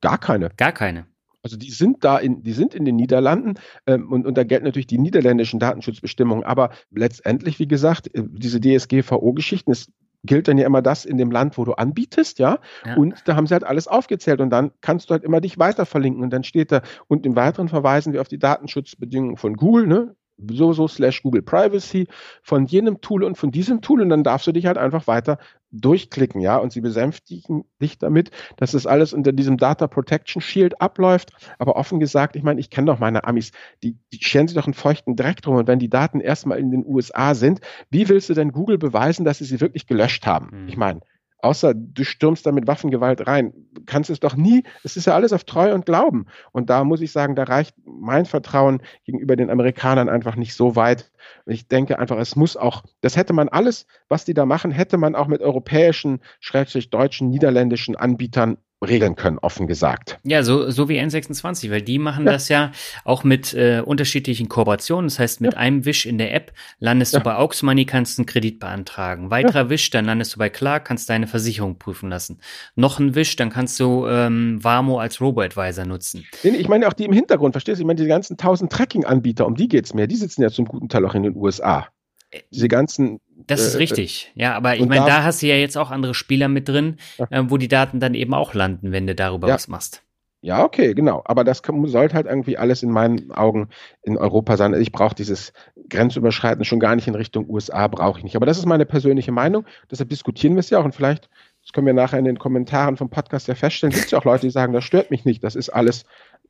Gar keine. Gar keine. Also die sind da in, die sind in den Niederlanden ähm, und, und da gelten natürlich die niederländischen Datenschutzbestimmungen. Aber letztendlich, wie gesagt, äh, diese DSGVO-Geschichten, es gilt dann ja immer das in dem Land, wo du anbietest, ja? ja? Und da haben sie halt alles aufgezählt und dann kannst du halt immer dich weiter verlinken und dann steht da und im Weiteren verweisen wir auf die Datenschutzbedingungen von Google, ne? So so slash Google Privacy von jenem Tool und von diesem Tool und dann darfst du dich halt einfach weiter durchklicken, ja, und sie besänftigen dich damit, dass das alles unter diesem Data Protection Shield abläuft, aber offen gesagt, ich meine, ich kenne doch meine Amis, die, die scheren sich doch einen feuchten Dreck drum und wenn die Daten erstmal in den USA sind, wie willst du denn Google beweisen, dass sie sie wirklich gelöscht haben? Mhm. Ich meine, außer du stürmst da mit Waffengewalt rein. Kannst es doch nie, es ist ja alles auf Treu und Glauben. Und da muss ich sagen, da reicht mein Vertrauen gegenüber den Amerikanern einfach nicht so weit. Ich denke einfach, es muss auch, das hätte man alles, was die da machen, hätte man auch mit europäischen, schrägstrich deutschen, niederländischen Anbietern regeln können, offen gesagt. Ja, so, so wie N26, weil die machen ja. das ja auch mit äh, unterschiedlichen Kooperationen. Das heißt, mit ja. einem Wisch in der App landest ja. du bei Aux Money, kannst einen Kredit beantragen. Weiterer Wisch, dann landest du bei Clark, kannst deine Versicherung prüfen lassen. Noch ein Wisch, dann kannst du ähm, Warmo als Robo-Advisor nutzen. Ich meine auch die im Hintergrund, verstehst du? Ich meine, die ganzen tausend Tracking-Anbieter, um die geht's mehr. Die sitzen ja zum guten Teil auch in den USA. Diese ganzen. Das ist äh, richtig. Ja, aber ich meine, da hast du ja jetzt auch andere Spieler mit drin, äh, wo die Daten dann eben auch landen, wenn du darüber ja. was machst. Ja, okay, genau. Aber das sollte halt irgendwie alles in meinen Augen in Europa sein. Ich brauche dieses Grenzüberschreiten schon gar nicht in Richtung USA, brauche ich nicht. Aber das ist meine persönliche Meinung. Deshalb diskutieren wir es ja auch. Und vielleicht, das können wir nachher in den Kommentaren vom Podcast ja feststellen, gibt es ja auch Leute, die sagen, das stört mich nicht. Das ist alles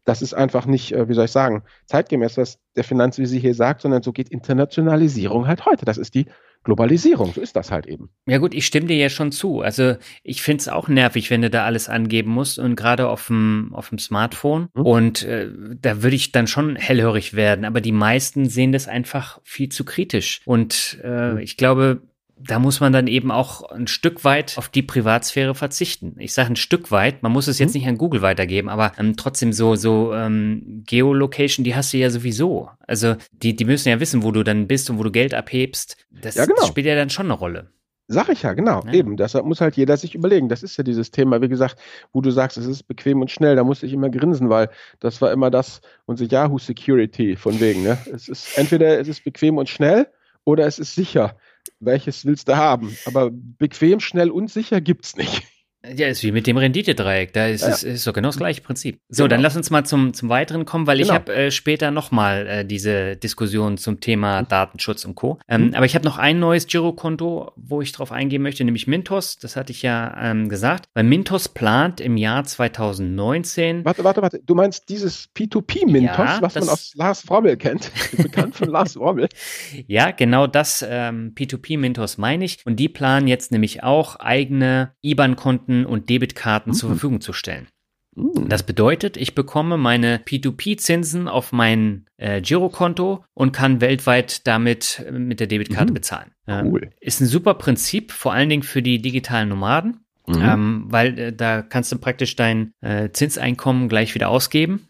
das ist einfach nicht, äh, wie soll ich sagen, zeitgemäß, was der Finanzvisier hier sagt, sondern so geht Internationalisierung halt heute. Das ist die Globalisierung, so ist das halt eben. Ja gut, ich stimme dir ja schon zu. Also ich finde es auch nervig, wenn du da alles angeben musst und gerade auf dem, auf dem Smartphone. Hm. Und äh, da würde ich dann schon hellhörig werden. Aber die meisten sehen das einfach viel zu kritisch. Und äh, hm. ich glaube, da muss man dann eben auch ein Stück weit auf die Privatsphäre verzichten. Ich sage ein Stück weit, man muss es jetzt mhm. nicht an Google weitergeben, aber ähm, trotzdem so, so ähm, Geolocation, die hast du ja sowieso. Also die, die müssen ja wissen, wo du dann bist und wo du Geld abhebst. Das, ja, genau. das spielt ja dann schon eine Rolle. Sag ich ja, genau, ja. eben. Deshalb muss halt jeder sich überlegen. Das ist ja dieses Thema, wie gesagt, wo du sagst, es ist bequem und schnell. Da musste ich immer grinsen, weil das war immer das, unsere Yahoo Security von wegen. Ne? Es ist entweder es ist bequem und schnell oder es ist sicher welches willst du haben? Aber bequem, schnell und sicher gibt's nicht. Ja, ist wie mit dem Renditedreieck. Da ist es ja. ist so genau das gleiche Prinzip. So, genau. dann lass uns mal zum, zum Weiteren kommen, weil genau. ich habe äh, später nochmal äh, diese Diskussion zum Thema mhm. Datenschutz und Co. Ähm, mhm. Aber ich habe noch ein neues Girokonto, wo ich drauf eingehen möchte, nämlich Mintos. Das hatte ich ja ähm, gesagt. Weil Mintos plant im Jahr 2019. Warte, warte, warte. Du meinst dieses P2P-Mintos, ja, was man aus Lars Rommel kennt? <laughs> Bekannt von Lars Rommel. <laughs> Ja, genau das ähm, P2P-Mintos meine ich. Und die planen jetzt nämlich auch eigene IBAN-Konten Konten und Debitkarten mhm. zur Verfügung zu stellen. Mhm. Das bedeutet, ich bekomme meine P2P-Zinsen auf mein äh, Girokonto und kann weltweit damit äh, mit der Debitkarte mhm. bezahlen. Cool. Ähm, ist ein super Prinzip, vor allen Dingen für die digitalen Nomaden, mhm. ähm, weil äh, da kannst du praktisch dein äh, Zinseinkommen gleich wieder ausgeben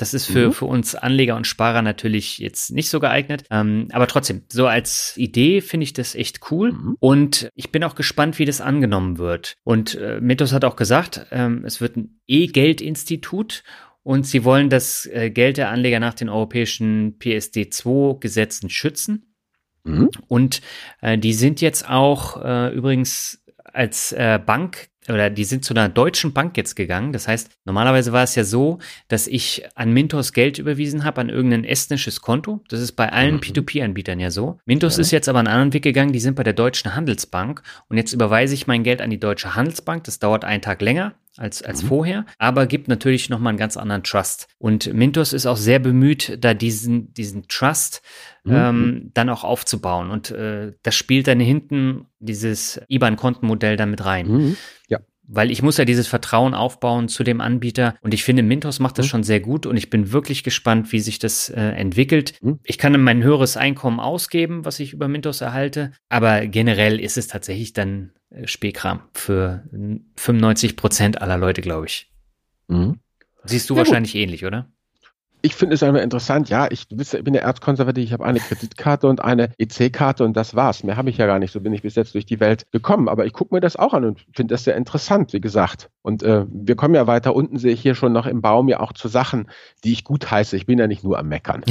das ist für, mhm. für uns Anleger und Sparer natürlich jetzt nicht so geeignet. Ähm, aber trotzdem, so als Idee finde ich das echt cool. Mhm. Und ich bin auch gespannt, wie das angenommen wird. Und äh, Mythos hat auch gesagt, ähm, es wird ein E-Geld-Institut und sie wollen das äh, Geld der Anleger nach den europäischen PSD2-Gesetzen schützen. Mhm. Und äh, die sind jetzt auch äh, übrigens als äh, Bank oder die sind zu einer deutschen Bank jetzt gegangen. Das heißt, normalerweise war es ja so, dass ich an Mintos Geld überwiesen habe an irgendein estnisches Konto. Das ist bei allen mhm. P2P-Anbietern ja so. Mintos ja. ist jetzt aber einen anderen Weg gegangen. Die sind bei der Deutschen Handelsbank und jetzt überweise ich mein Geld an die Deutsche Handelsbank. Das dauert einen Tag länger als, als mhm. vorher, aber gibt natürlich nochmal einen ganz anderen Trust. Und Mintos ist auch sehr bemüht, da diesen, diesen Trust mhm. ähm, dann auch aufzubauen. Und äh, das spielt dann hinten dieses IBAN-Kontenmodell damit rein. Weil ich muss ja dieses Vertrauen aufbauen zu dem Anbieter und ich finde, Mintos macht das mhm. schon sehr gut und ich bin wirklich gespannt, wie sich das äh, entwickelt. Mhm. Ich kann mein höheres Einkommen ausgeben, was ich über Mintos erhalte, aber generell ist es tatsächlich dann äh, für 95 Prozent aller Leute, glaube ich. Mhm. Siehst du ja, wahrscheinlich gut. ähnlich, oder? Ich finde es einfach interessant. Ja, ich, ich bin ja erzkonservativ, ich habe eine Kreditkarte und eine EC-Karte und das war's. Mehr habe ich ja gar nicht. So bin ich bis jetzt durch die Welt gekommen. Aber ich gucke mir das auch an und finde das sehr interessant, wie gesagt. Und äh, wir kommen ja weiter unten, sehe ich hier schon noch im Baum ja auch zu Sachen, die ich gut heiße. Ich bin ja nicht nur am Meckern.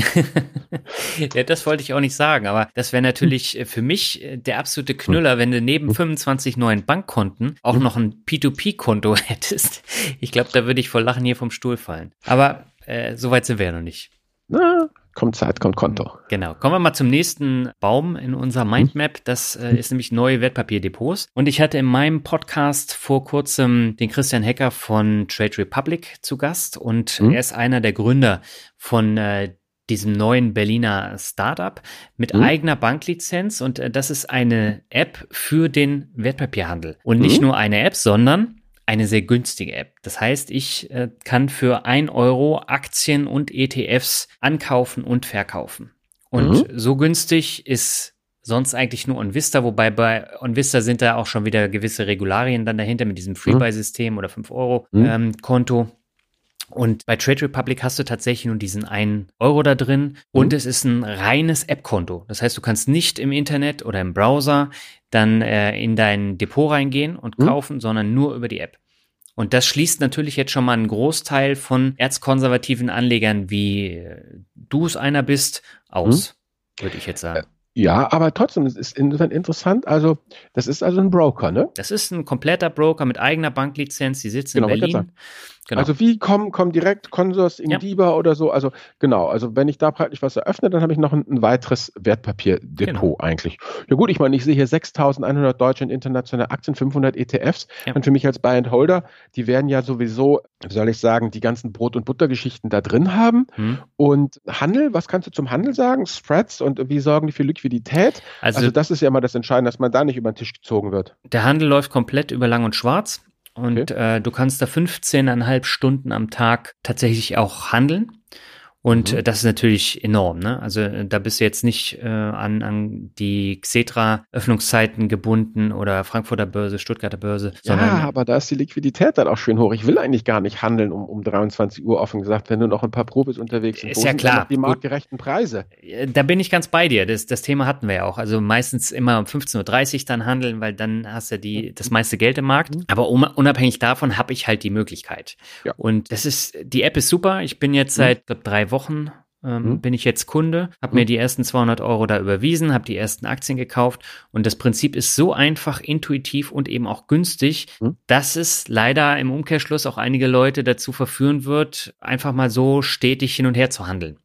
<laughs> ja, das wollte ich auch nicht sagen, aber das wäre natürlich hm. für mich äh, der absolute Knüller, wenn du neben 25 hm. neuen Bankkonten auch hm. noch ein P2P-Konto <laughs> hättest. Ich glaube, da würde ich vor Lachen hier vom Stuhl fallen. Aber äh, Soweit sind wir ja noch nicht. Na, kommt Zeit, kommt Konto. Genau. Kommen wir mal zum nächsten Baum in unserer Mindmap. Das äh, ist nämlich neue Wertpapierdepots. Und ich hatte in meinem Podcast vor kurzem den Christian Hecker von Trade Republic zu Gast und mhm. er ist einer der Gründer von äh, diesem neuen Berliner Startup mit mhm. eigener Banklizenz und äh, das ist eine App für den Wertpapierhandel. Und nicht mhm. nur eine App, sondern eine sehr günstige App. Das heißt, ich äh, kann für ein Euro Aktien und ETFs ankaufen und verkaufen. Und mhm. so günstig ist sonst eigentlich nur OnVista, wobei bei OnVista sind da auch schon wieder gewisse Regularien dann dahinter mit diesem Freebuy-System oder 5 Euro mhm. ähm, Konto. Und bei Trade Republic hast du tatsächlich nur diesen einen Euro da drin und mhm. es ist ein reines App-Konto. Das heißt, du kannst nicht im Internet oder im Browser dann äh, in dein Depot reingehen und mhm. kaufen, sondern nur über die App. Und das schließt natürlich jetzt schon mal einen Großteil von erzkonservativen Anlegern, wie äh, du es einer bist, aus, mhm. würde ich jetzt sagen. Äh, ja, aber trotzdem, es ist insofern interessant. Also, das ist also ein Broker, ne? Das ist ein kompletter Broker mit eigener Banklizenz. Die sitzen genau, in Berlin. Genau. Also wie kommen, kommen direkt Consors in ja. DIBA oder so? Also genau, also wenn ich da praktisch was eröffne, dann habe ich noch ein, ein weiteres Wertpapierdepot genau. eigentlich. Ja gut, ich meine, ich sehe hier 6.100 deutsche und internationale Aktien, 500 ETFs. Ja. Und für mich als Buy-and-Holder, die werden ja sowieso, wie soll ich sagen, die ganzen Brot- und Buttergeschichten da drin haben. Hm. Und Handel, was kannst du zum Handel sagen? Spreads und wie sorgen die für Liquidität? Also, also das ist ja immer das Entscheidende, dass man da nicht über den Tisch gezogen wird. Der Handel läuft komplett über Lang und Schwarz. Und okay. äh, du kannst da 15,5 Stunden am Tag tatsächlich auch handeln. Und mhm. das ist natürlich enorm. Ne? Also äh, da bist du jetzt nicht äh, an, an die Xetra-Öffnungszeiten gebunden oder Frankfurter Börse, Stuttgarter Börse. Ja, aber da ist die Liquidität dann auch schön hoch. Ich will eigentlich gar nicht handeln um, um 23 Uhr offen gesagt, wenn du noch ein paar Profis unterwegs sind. Ist ja klar. Die marktgerechten Preise. Äh, da bin ich ganz bei dir. Das, das Thema hatten wir ja auch. Also meistens immer um 15.30 Uhr dann handeln, weil dann hast du die, das meiste Geld im Markt. Mhm. Aber unabhängig davon habe ich halt die Möglichkeit. Ja. Und das ist, die App ist super. Ich bin jetzt mhm. seit glaub, drei Wochen ähm, hm. bin ich jetzt Kunde, habe hm. mir die ersten 200 Euro da überwiesen, habe die ersten Aktien gekauft und das Prinzip ist so einfach, intuitiv und eben auch günstig, hm. dass es leider im Umkehrschluss auch einige Leute dazu verführen wird, einfach mal so stetig hin und her zu handeln.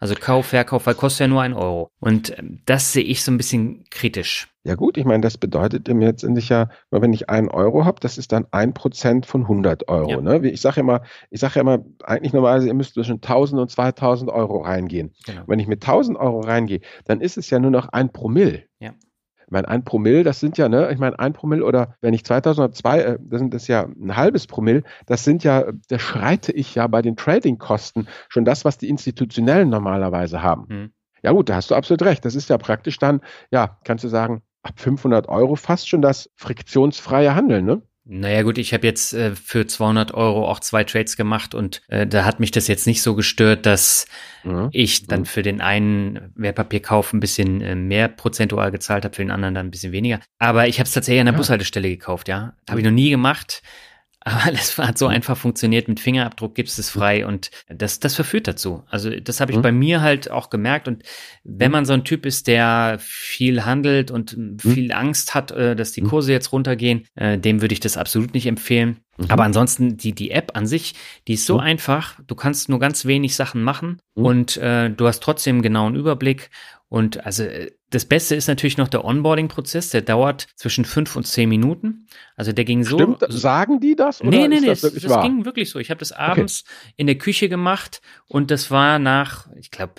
Also Kauf, Verkauf, weil kostet ja nur ein Euro. Und ähm, das sehe ich so ein bisschen kritisch. Ja gut, ich meine, das bedeutet mir jetzt endlich ja, wenn ich einen Euro habe, das ist dann ein Prozent von 100 Euro. Ja. Ne? Ich sage immer, ich sage ja immer, eigentlich normalerweise, ihr müsst zwischen 1000 und 2000 Euro reingehen. Genau. Wenn ich mit 1000 Euro reingehe, dann ist es ja nur noch ein Promille. Ja. Ich meine, ein Promille, das sind ja, ne, ich meine, ein Promille oder wenn ich 2002, äh, das sind das ja ein halbes Promille, das sind ja, da schreite ich ja bei den Trading-Kosten schon das, was die Institutionellen normalerweise haben. Mhm. Ja gut, da hast du absolut recht. Das ist ja praktisch dann, ja, kannst du sagen, ab 500 Euro fast schon das friktionsfreie Handeln, ne? Naja gut, ich habe jetzt äh, für 200 Euro auch zwei Trades gemacht und äh, da hat mich das jetzt nicht so gestört, dass mhm. ich dann mhm. für den einen Wertpapierkauf ein bisschen äh, mehr prozentual gezahlt habe, für den anderen dann ein bisschen weniger. Aber ich habe es tatsächlich an der ja. Bushaltestelle gekauft, ja. Habe ich noch nie gemacht. Aber das hat so mhm. einfach funktioniert. Mit Fingerabdruck gibst es frei und das, das verführt dazu. Also das habe ich mhm. bei mir halt auch gemerkt. Und wenn mhm. man so ein Typ ist, der viel handelt und mhm. viel Angst hat, äh, dass die Kurse jetzt runtergehen, äh, dem würde ich das absolut nicht empfehlen. Mhm. Aber ansonsten, die, die App an sich, die ist so mhm. einfach. Du kannst nur ganz wenig Sachen machen und äh, du hast trotzdem einen genauen Überblick. Und also äh, das Beste ist natürlich noch der Onboarding-Prozess, der dauert zwischen fünf und zehn Minuten. Also der ging so. Stimmt, sagen die das? Oder nee, nee, nee, das, das, das ging wirklich so. Ich habe das abends okay. in der Küche gemacht und das war nach, ich glaube,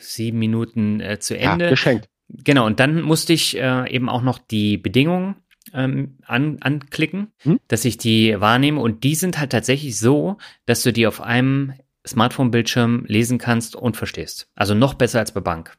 sieben Minuten äh, zu Ende. Ja, geschenkt. Genau, und dann musste ich äh, eben auch noch die Bedingungen ähm, an, anklicken, hm? dass ich die wahrnehme. Und die sind halt tatsächlich so, dass du die auf einem Smartphone-Bildschirm lesen kannst und verstehst. Also noch besser als bei Bank.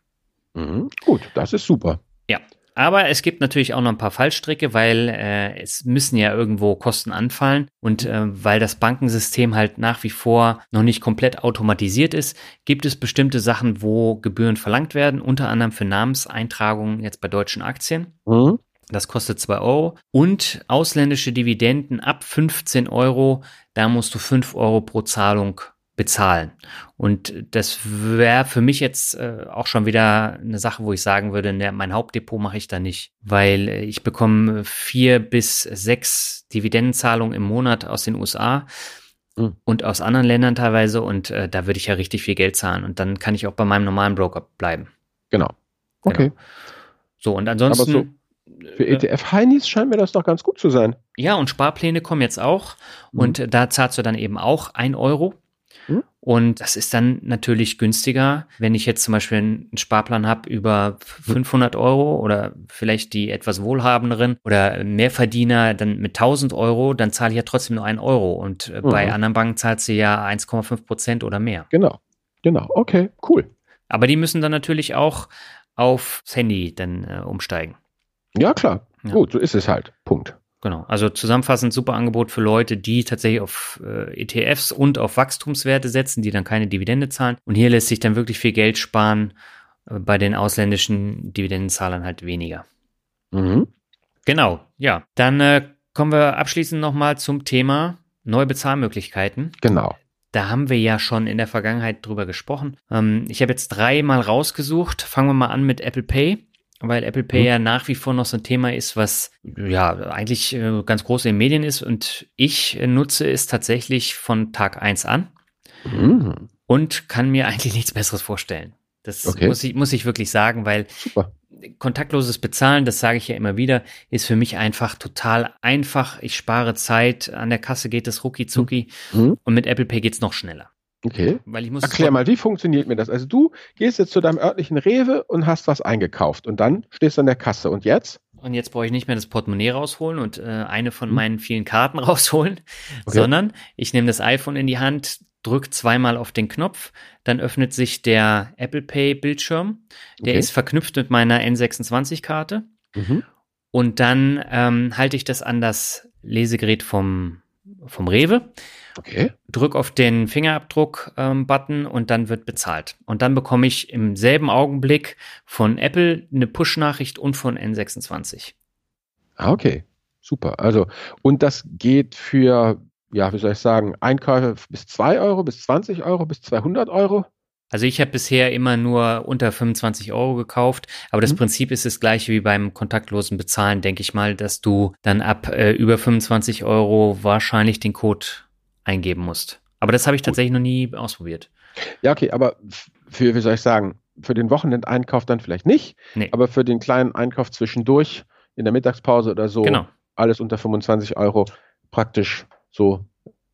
Mhm, gut, das ist super. Ja. Aber es gibt natürlich auch noch ein paar Fallstricke, weil äh, es müssen ja irgendwo Kosten anfallen und äh, weil das Bankensystem halt nach wie vor noch nicht komplett automatisiert ist, gibt es bestimmte Sachen, wo Gebühren verlangt werden, unter anderem für Namenseintragungen jetzt bei deutschen Aktien. Mhm. Das kostet 2 Euro. Und ausländische Dividenden ab 15 Euro, da musst du 5 Euro pro Zahlung bezahlen. Und das wäre für mich jetzt äh, auch schon wieder eine Sache, wo ich sagen würde, ne, mein Hauptdepot mache ich da nicht, weil ich bekomme vier bis sechs Dividendenzahlungen im Monat aus den USA mhm. und aus anderen Ländern teilweise und äh, da würde ich ja richtig viel Geld zahlen und dann kann ich auch bei meinem normalen Broker bleiben. Genau. Okay. Genau. So, und ansonsten. So für ETF-Heinis scheint mir das doch ganz gut zu sein. Ja, und Sparpläne kommen jetzt auch. Mhm. Und da zahlst du dann eben auch ein Euro. Und das ist dann natürlich günstiger, wenn ich jetzt zum Beispiel einen Sparplan habe über 500 Euro oder vielleicht die etwas wohlhabenderen oder Mehrverdiener dann mit 1000 Euro, dann zahle ich ja trotzdem nur einen Euro. Und äh, mhm. bei anderen Banken zahlt sie ja 1,5 Prozent oder mehr. Genau, genau. Okay, cool. Aber die müssen dann natürlich auch aufs Handy dann äh, umsteigen. Ja, klar. Ja. Gut, so ist es halt. Punkt. Genau. Also zusammenfassend super Angebot für Leute, die tatsächlich auf äh, ETFs und auf Wachstumswerte setzen, die dann keine Dividende zahlen. Und hier lässt sich dann wirklich viel Geld sparen, äh, bei den ausländischen Dividendenzahlern halt weniger. Mhm. Genau, ja. Dann äh, kommen wir abschließend nochmal zum Thema neue Bezahlmöglichkeiten. Genau. Da haben wir ja schon in der Vergangenheit drüber gesprochen. Ähm, ich habe jetzt dreimal rausgesucht. Fangen wir mal an mit Apple Pay weil Apple Pay mhm. ja nach wie vor noch so ein Thema ist, was ja eigentlich äh, ganz groß in den Medien ist und ich nutze es tatsächlich von Tag eins an mhm. und kann mir <laughs> eigentlich nichts Besseres vorstellen. Das okay. muss, ich, muss ich wirklich sagen, weil Super. kontaktloses Bezahlen, das sage ich ja immer wieder, ist für mich einfach total einfach. Ich spare Zeit, an der Kasse geht es rucki zucki mhm. und mit Apple Pay geht es noch schneller. Okay. Weil ich muss Erklär mal, wie funktioniert mir das? Also du gehst jetzt zu deinem örtlichen Rewe und hast was eingekauft und dann stehst du an der Kasse und jetzt? Und jetzt brauche ich nicht mehr das Portemonnaie rausholen und äh, eine von hm. meinen vielen Karten <laughs> rausholen, okay. sondern ich nehme das iPhone in die Hand, drücke zweimal auf den Knopf, dann öffnet sich der Apple Pay Bildschirm. Der okay. ist verknüpft mit meiner N26-Karte. Mhm. Und dann ähm, halte ich das an das Lesegerät vom, vom Rewe. Okay. Drück auf den Fingerabdruck-Button ähm, und dann wird bezahlt. Und dann bekomme ich im selben Augenblick von Apple eine Push-Nachricht und von N26. Ah, okay. Super. Also, und das geht für, ja, wie soll ich sagen, Einkäufe bis 2 Euro, bis 20 Euro, bis 200 Euro? Also ich habe bisher immer nur unter 25 Euro gekauft, aber das mhm. Prinzip ist das gleiche wie beim kontaktlosen Bezahlen, denke ich mal, dass du dann ab äh, über 25 Euro wahrscheinlich den Code eingeben musst. Aber das habe ich tatsächlich noch nie ausprobiert. Ja, okay, aber für, wie soll ich sagen, für den Wochenendeinkauf dann vielleicht nicht, nee. aber für den kleinen Einkauf zwischendurch in der Mittagspause oder so, genau. alles unter 25 Euro, praktisch so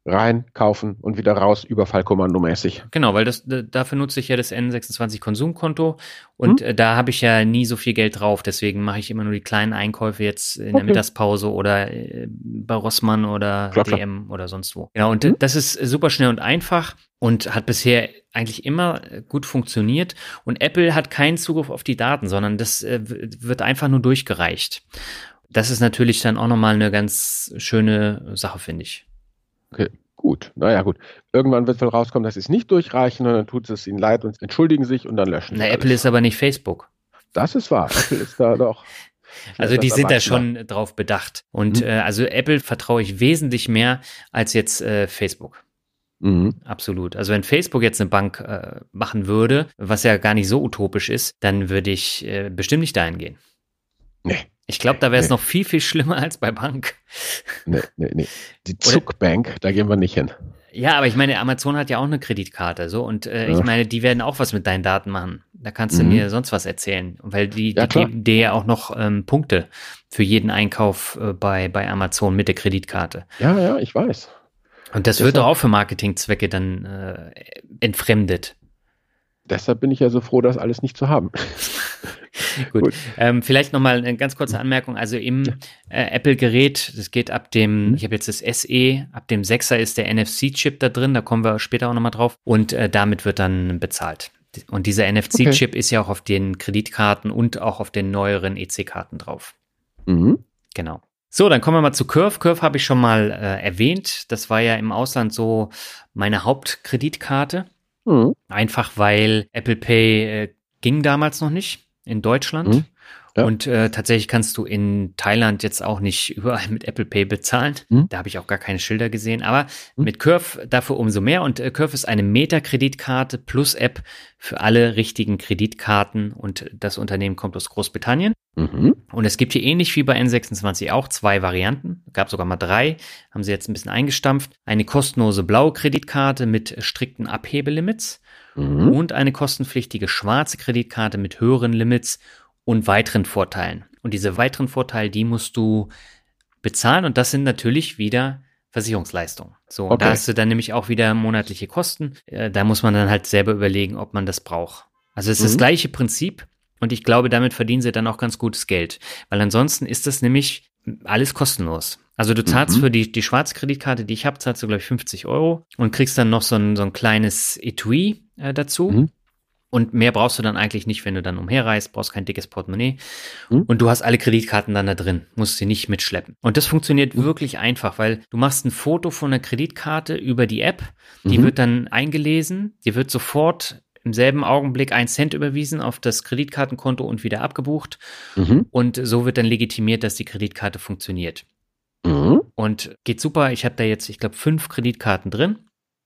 rein, kaufen und wieder raus, Überfallkommando-mäßig. Genau, weil das dafür nutze ich ja das N26 Konsumkonto und hm? da habe ich ja nie so viel Geld drauf, deswegen mache ich immer nur die kleinen Einkäufe jetzt in okay. der Mittagspause oder äh, bei Rossmann oder klar, DM klar. oder sonst wo. Genau, und hm? das ist super schnell und einfach und hat bisher eigentlich immer gut funktioniert und Apple hat keinen Zugriff auf die Daten, sondern das äh, wird einfach nur durchgereicht. Das ist natürlich dann auch nochmal eine ganz schöne Sache, finde ich. Okay, gut. Naja, gut. Irgendwann wird wohl rauskommen, dass sie es nicht durchreichen und dann tut es ihnen leid und entschuldigen sich und dann löschen. Na, Apple ist aber nicht Facebook. Das ist wahr. Apple ist da <laughs> doch. Also die sind da schon drauf bedacht. Und mhm. äh, also Apple vertraue ich wesentlich mehr als jetzt äh, Facebook. Mhm. Absolut. Also wenn Facebook jetzt eine Bank äh, machen würde, was ja gar nicht so utopisch ist, dann würde ich äh, bestimmt nicht dahin gehen. Nee. Ich glaube, da wäre es nee. noch viel, viel schlimmer als bei Bank. Nee, nee, nee. Die Zuckbank, da gehen wir nicht hin. Ja, aber ich meine, Amazon hat ja auch eine Kreditkarte, so und äh, ja. ich meine, die werden auch was mit deinen Daten machen. Da kannst du mhm. mir sonst was erzählen, weil die, ja, die geben dir ja auch noch ähm, Punkte für jeden Einkauf äh, bei bei Amazon mit der Kreditkarte. Ja, ja, ich weiß. Und das Deshalb, wird doch auch für Marketingzwecke dann äh, entfremdet. Deshalb bin ich ja so froh, das alles nicht zu haben. <laughs> <laughs> Gut. Gut. Ähm, vielleicht nochmal eine ganz kurze Anmerkung. Also im äh, Apple-Gerät, das geht ab dem, mhm. ich habe jetzt das SE, ab dem 6er ist der NFC-Chip da drin, da kommen wir später auch nochmal drauf. Und äh, damit wird dann bezahlt. Und dieser NFC-Chip okay. ist ja auch auf den Kreditkarten und auch auf den neueren EC-Karten drauf. Mhm. Genau. So, dann kommen wir mal zu Curve. Curve habe ich schon mal äh, erwähnt. Das war ja im Ausland so meine Hauptkreditkarte. Mhm. Einfach weil Apple Pay äh, ging damals noch nicht in Deutschland. Mhm. Ja. Und äh, tatsächlich kannst du in Thailand jetzt auch nicht <laughs> überall mit Apple Pay bezahlen. Mhm. Da habe ich auch gar keine Schilder gesehen. Aber mhm. mit Curve dafür umso mehr. Und äh, Curve ist eine Meta-Kreditkarte plus App für alle richtigen Kreditkarten. Und das Unternehmen kommt aus Großbritannien. Mhm. Und es gibt hier ähnlich wie bei N26 auch zwei Varianten. Gab sogar mal drei. Haben sie jetzt ein bisschen eingestampft. Eine kostenlose blaue Kreditkarte mit strikten Abhebelimits mhm. und eine kostenpflichtige schwarze Kreditkarte mit höheren Limits und weiteren Vorteilen. Und diese weiteren Vorteile, die musst du bezahlen und das sind natürlich wieder Versicherungsleistung. So, okay. da hast du dann nämlich auch wieder monatliche Kosten. Äh, da muss man dann halt selber überlegen, ob man das braucht. Also es ist mhm. das gleiche Prinzip und ich glaube, damit verdienen sie dann auch ganz gutes Geld. Weil ansonsten ist das nämlich alles kostenlos. Also du zahlst mhm. für die, die Schwarzkreditkarte, die ich habe, zahlst du, glaube ich, 50 Euro und kriegst dann noch so ein, so ein kleines Etui äh, dazu. Mhm. Und mehr brauchst du dann eigentlich nicht, wenn du dann umherreist, brauchst kein dickes Portemonnaie. Mhm. Und du hast alle Kreditkarten dann da drin, musst sie nicht mitschleppen. Und das funktioniert mhm. wirklich einfach, weil du machst ein Foto von der Kreditkarte über die App, die mhm. wird dann eingelesen, die wird sofort im selben Augenblick ein Cent überwiesen auf das Kreditkartenkonto und wieder abgebucht. Mhm. Und so wird dann legitimiert, dass die Kreditkarte funktioniert. Mhm. Und geht super. Ich habe da jetzt, ich glaube, fünf Kreditkarten drin.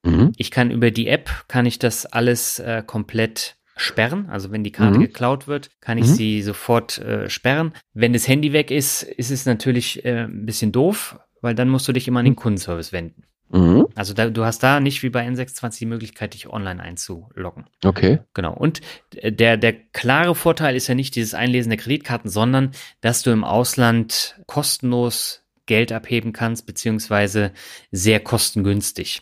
Mhm. Ich kann über die App, kann ich das alles äh, komplett sperren. Also wenn die Karte mhm. geklaut wird, kann ich mhm. sie sofort äh, sperren. Wenn das Handy weg ist, ist es natürlich äh, ein bisschen doof, weil dann musst du dich immer an den mhm. Kundenservice wenden. Mhm. Also da, du hast da nicht wie bei N26 die Möglichkeit, dich online einzuloggen. Okay. Genau. Und der, der klare Vorteil ist ja nicht dieses Einlesen der Kreditkarten, sondern dass du im Ausland kostenlos Geld abheben kannst, beziehungsweise sehr kostengünstig.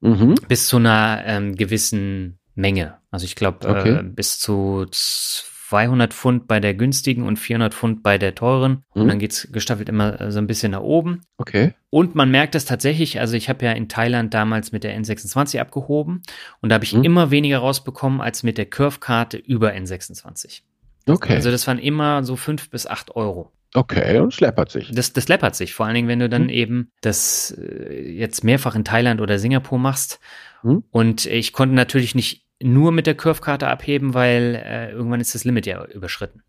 Mhm. Bis zu einer ähm, gewissen Menge. Also ich glaube, okay. äh, bis zu 200 Pfund bei der günstigen und 400 Pfund bei der teuren. Mhm. Und dann geht's gestaffelt immer äh, so ein bisschen nach oben. Okay. Und man merkt das tatsächlich, also ich habe ja in Thailand damals mit der N26 abgehoben und da habe ich mhm. immer weniger rausbekommen als mit der Curve-Karte über N26. Okay. Also das waren immer so fünf bis acht Euro. Okay, und es läppert sich. Das, das läppert sich, vor allen Dingen, wenn du dann mhm. eben das äh, jetzt mehrfach in Thailand oder Singapur machst. Mhm. Und ich konnte natürlich nicht nur mit der Curve-Karte abheben, weil äh, irgendwann ist das Limit ja überschritten.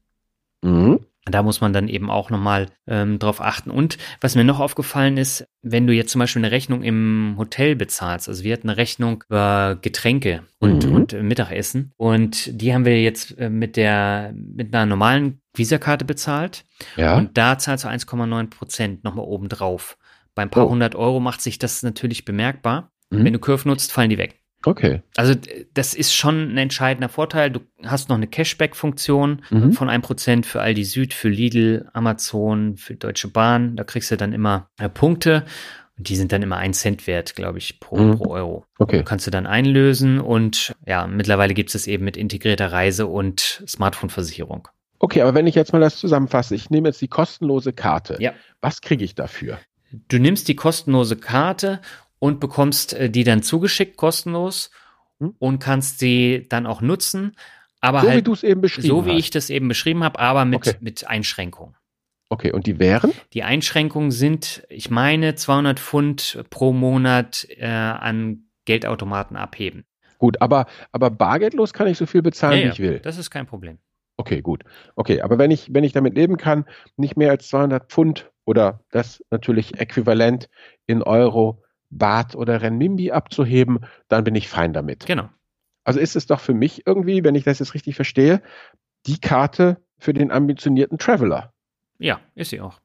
Da muss man dann eben auch nochmal ähm, drauf achten. Und was mir noch aufgefallen ist, wenn du jetzt zum Beispiel eine Rechnung im Hotel bezahlst, also wir hatten eine Rechnung über Getränke und, mhm. und Mittagessen und die haben wir jetzt äh, mit der, mit einer normalen Visa-Karte bezahlt. Ja. Und da zahlst du 1,9 Prozent nochmal oben drauf. Bei ein paar oh. hundert Euro macht sich das natürlich bemerkbar. Mhm. Wenn du Curve nutzt, fallen die weg. Okay. Also das ist schon ein entscheidender Vorteil. Du hast noch eine Cashback-Funktion mhm. von 1% für Aldi Süd, für Lidl, Amazon, für Deutsche Bahn. Da kriegst du dann immer äh, Punkte. Und die sind dann immer ein Cent wert, glaube ich, pro, mhm. pro Euro. Okay. Kannst du dann einlösen und ja, mittlerweile gibt es es eben mit integrierter Reise und Smartphone-Versicherung. Okay, aber wenn ich jetzt mal das zusammenfasse, ich nehme jetzt die kostenlose Karte. Ja. Was kriege ich dafür? Du nimmst die kostenlose Karte und bekommst äh, die dann zugeschickt kostenlos hm? und kannst sie dann auch nutzen. Aber so halt, wie du es eben beschrieben So wie hast. ich das eben beschrieben habe, aber mit, okay. mit Einschränkungen. Okay, und die wären? Die Einschränkungen sind, ich meine, 200 Pfund pro Monat äh, an Geldautomaten abheben. Gut, aber, aber bargeldlos kann ich so viel bezahlen, ja, wie ich will. Das ist kein Problem. Okay, gut. Okay, aber wenn ich, wenn ich damit leben kann, nicht mehr als 200 Pfund oder das natürlich äquivalent in Euro Baht oder Renminbi abzuheben, dann bin ich fein damit. Genau. Also ist es doch für mich irgendwie, wenn ich das jetzt richtig verstehe, die Karte für den ambitionierten Traveler. Ja, ist sie auch.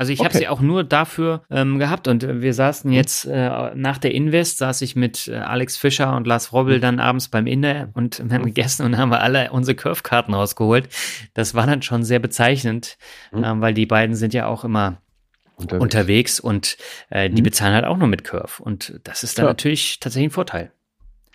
Also ich okay. habe sie auch nur dafür ähm, gehabt und wir saßen jetzt äh, nach der Invest, saß ich mit äh, Alex Fischer und Lars Robbel mhm. dann abends beim Inder und wir <laughs> haben gegessen und haben wir alle unsere Curve-Karten rausgeholt. Das war dann schon sehr bezeichnend, mhm. ähm, weil die beiden sind ja auch immer unterwegs, unterwegs und äh, die mhm. bezahlen halt auch nur mit Curve. Und das ist dann Klar. natürlich tatsächlich ein Vorteil.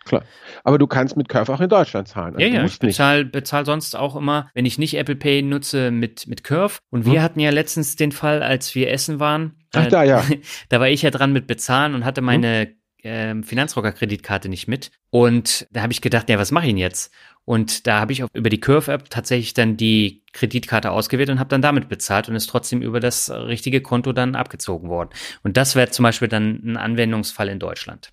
Klar. Aber du kannst mit Curve auch in Deutschland zahlen. Also ja, ja, ich bezahle bezahl sonst auch immer, wenn ich nicht Apple Pay nutze, mit, mit Curve. Und wir hm. hatten ja letztens den Fall, als wir essen waren. Ach, äh, da, ja. <laughs> da war ich ja dran mit Bezahlen und hatte meine hm. äh, Finanzrocker-Kreditkarte nicht mit. Und da habe ich gedacht, ja, was mache ich denn jetzt? Und da habe ich auch über die Curve-App tatsächlich dann die Kreditkarte ausgewählt und habe dann damit bezahlt und ist trotzdem über das richtige Konto dann abgezogen worden. Und das wäre zum Beispiel dann ein Anwendungsfall in Deutschland.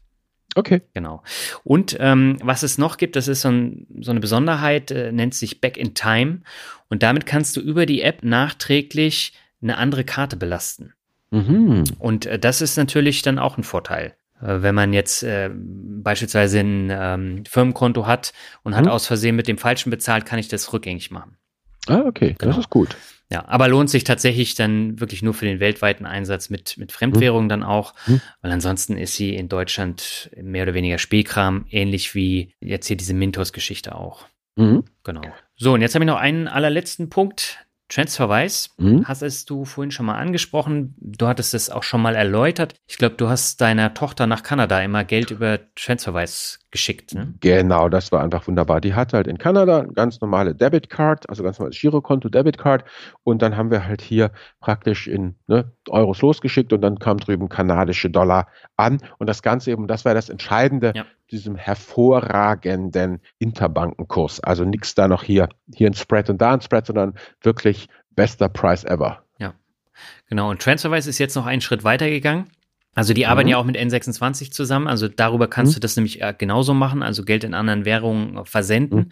Okay. Genau. Und ähm, was es noch gibt, das ist so, ein, so eine Besonderheit, äh, nennt sich Back in Time. Und damit kannst du über die App nachträglich eine andere Karte belasten. Mhm. Und äh, das ist natürlich dann auch ein Vorteil. Äh, wenn man jetzt äh, beispielsweise ein ähm, Firmenkonto hat und hat mhm. aus Versehen mit dem Falschen bezahlt, kann ich das rückgängig machen. Ah, okay, genau. das ist gut. Ja, aber lohnt sich tatsächlich dann wirklich nur für den weltweiten Einsatz mit, mit Fremdwährung mhm. dann auch, mhm. weil ansonsten ist sie in Deutschland mehr oder weniger Spielkram, ähnlich wie jetzt hier diese Mintos-Geschichte auch. Mhm. Genau. So, und jetzt habe ich noch einen allerletzten Punkt. TransferWise mhm. hast du vorhin schon mal angesprochen. Du hattest es auch schon mal erläutert. Ich glaube, du hast deiner Tochter nach Kanada immer Geld über TransferWise geschickt. Ne? Genau, das war einfach wunderbar. Die hatte halt in Kanada eine ganz normale Debit Card, also ganz normales Girokonto, Debit Card. Und dann haben wir halt hier praktisch in ne, Euros losgeschickt und dann kam drüben kanadische Dollar an. Und das Ganze eben, das war das Entscheidende, ja. Diesem hervorragenden Interbankenkurs. Also nichts da noch hier, hier ein Spread und da ein Spread, sondern wirklich bester Price ever. Ja, genau. Und TransferWise ist jetzt noch einen Schritt weiter gegangen. Also die arbeiten mhm. ja auch mit N26 zusammen. Also darüber kannst mhm. du das nämlich äh, genauso machen, also Geld in anderen Währungen versenden. Mhm.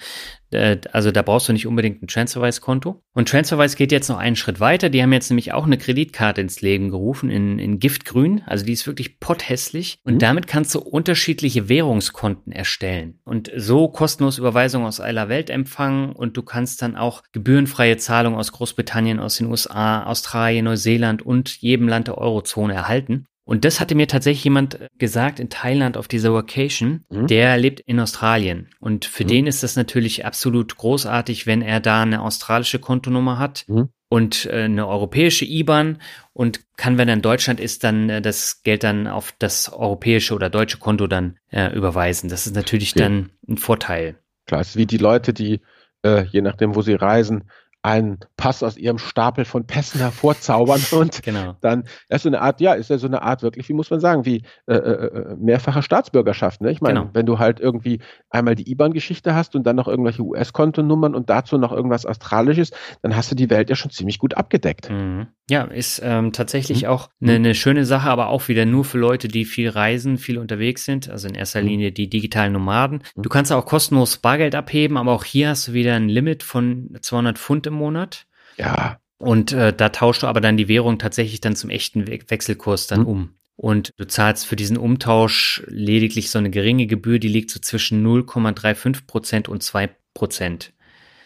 Äh, also da brauchst du nicht unbedingt ein Transferwise-Konto. Und Transferwise geht jetzt noch einen Schritt weiter. Die haben jetzt nämlich auch eine Kreditkarte ins Leben gerufen in, in Giftgrün. Also die ist wirklich potthässlich. Und mhm. damit kannst du unterschiedliche Währungskonten erstellen. Und so kostenlos Überweisungen aus aller Welt empfangen. Und du kannst dann auch gebührenfreie Zahlungen aus Großbritannien, aus den USA, Australien, Neuseeland und jedem Land der Eurozone erhalten. Und das hatte mir tatsächlich jemand gesagt in Thailand auf dieser Vacation. Mhm. Der lebt in Australien. Und für mhm. den ist das natürlich absolut großartig, wenn er da eine australische Kontonummer hat. Mhm. Und äh, eine europäische IBAN und kann, wenn er in Deutschland ist, dann äh, das Geld dann auf das europäische oder deutsche Konto dann äh, überweisen. Das ist natürlich ja. dann ein Vorteil. Klar, es ist wie die Leute, die äh, je nachdem, wo sie reisen, einen Pass aus ihrem Stapel von Pässen hervorzaubern <laughs> und genau. dann, das ist so eine Art, ja, ist ja so eine Art wirklich, wie muss man sagen, wie äh, äh, äh mehrfache Staatsbürgerschaft. Ne? Ich meine, genau. wenn du halt irgendwie einmal die IBAN-Geschichte hast und dann noch irgendwelche US-Kontonummern und dazu noch irgendwas Australisches, dann hast du die Welt ja schon ziemlich gut abgedeckt. Mhm. Ja, ist ähm, tatsächlich mhm. auch eine, eine schöne Sache, aber auch wieder nur für Leute, die viel reisen, viel unterwegs sind, also in erster mhm. Linie die digitalen Nomaden. Mhm. Du kannst auch kostenlos Bargeld abheben, aber auch hier hast du wieder ein Limit von 200 Pfund im Monat. Ja. Und äh, da tauschst du aber dann die Währung tatsächlich dann zum echten We Wechselkurs dann mhm. um. Und du zahlst für diesen Umtausch lediglich so eine geringe Gebühr, die liegt so zwischen 0,35 Prozent und 2 Prozent.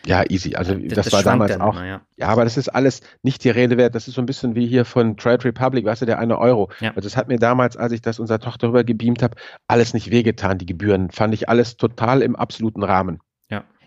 Ja, easy. Also das, das war damals auch. Immer, ja. ja. aber das ist alles nicht die Rede wert. Das ist so ein bisschen wie hier von Trade Republic, weißt du, der eine Euro. Ja. Also das hat mir damals, als ich das unserer Tochter rüber gebeamt habe, alles nicht wehgetan, die Gebühren. Fand ich alles total im absoluten Rahmen.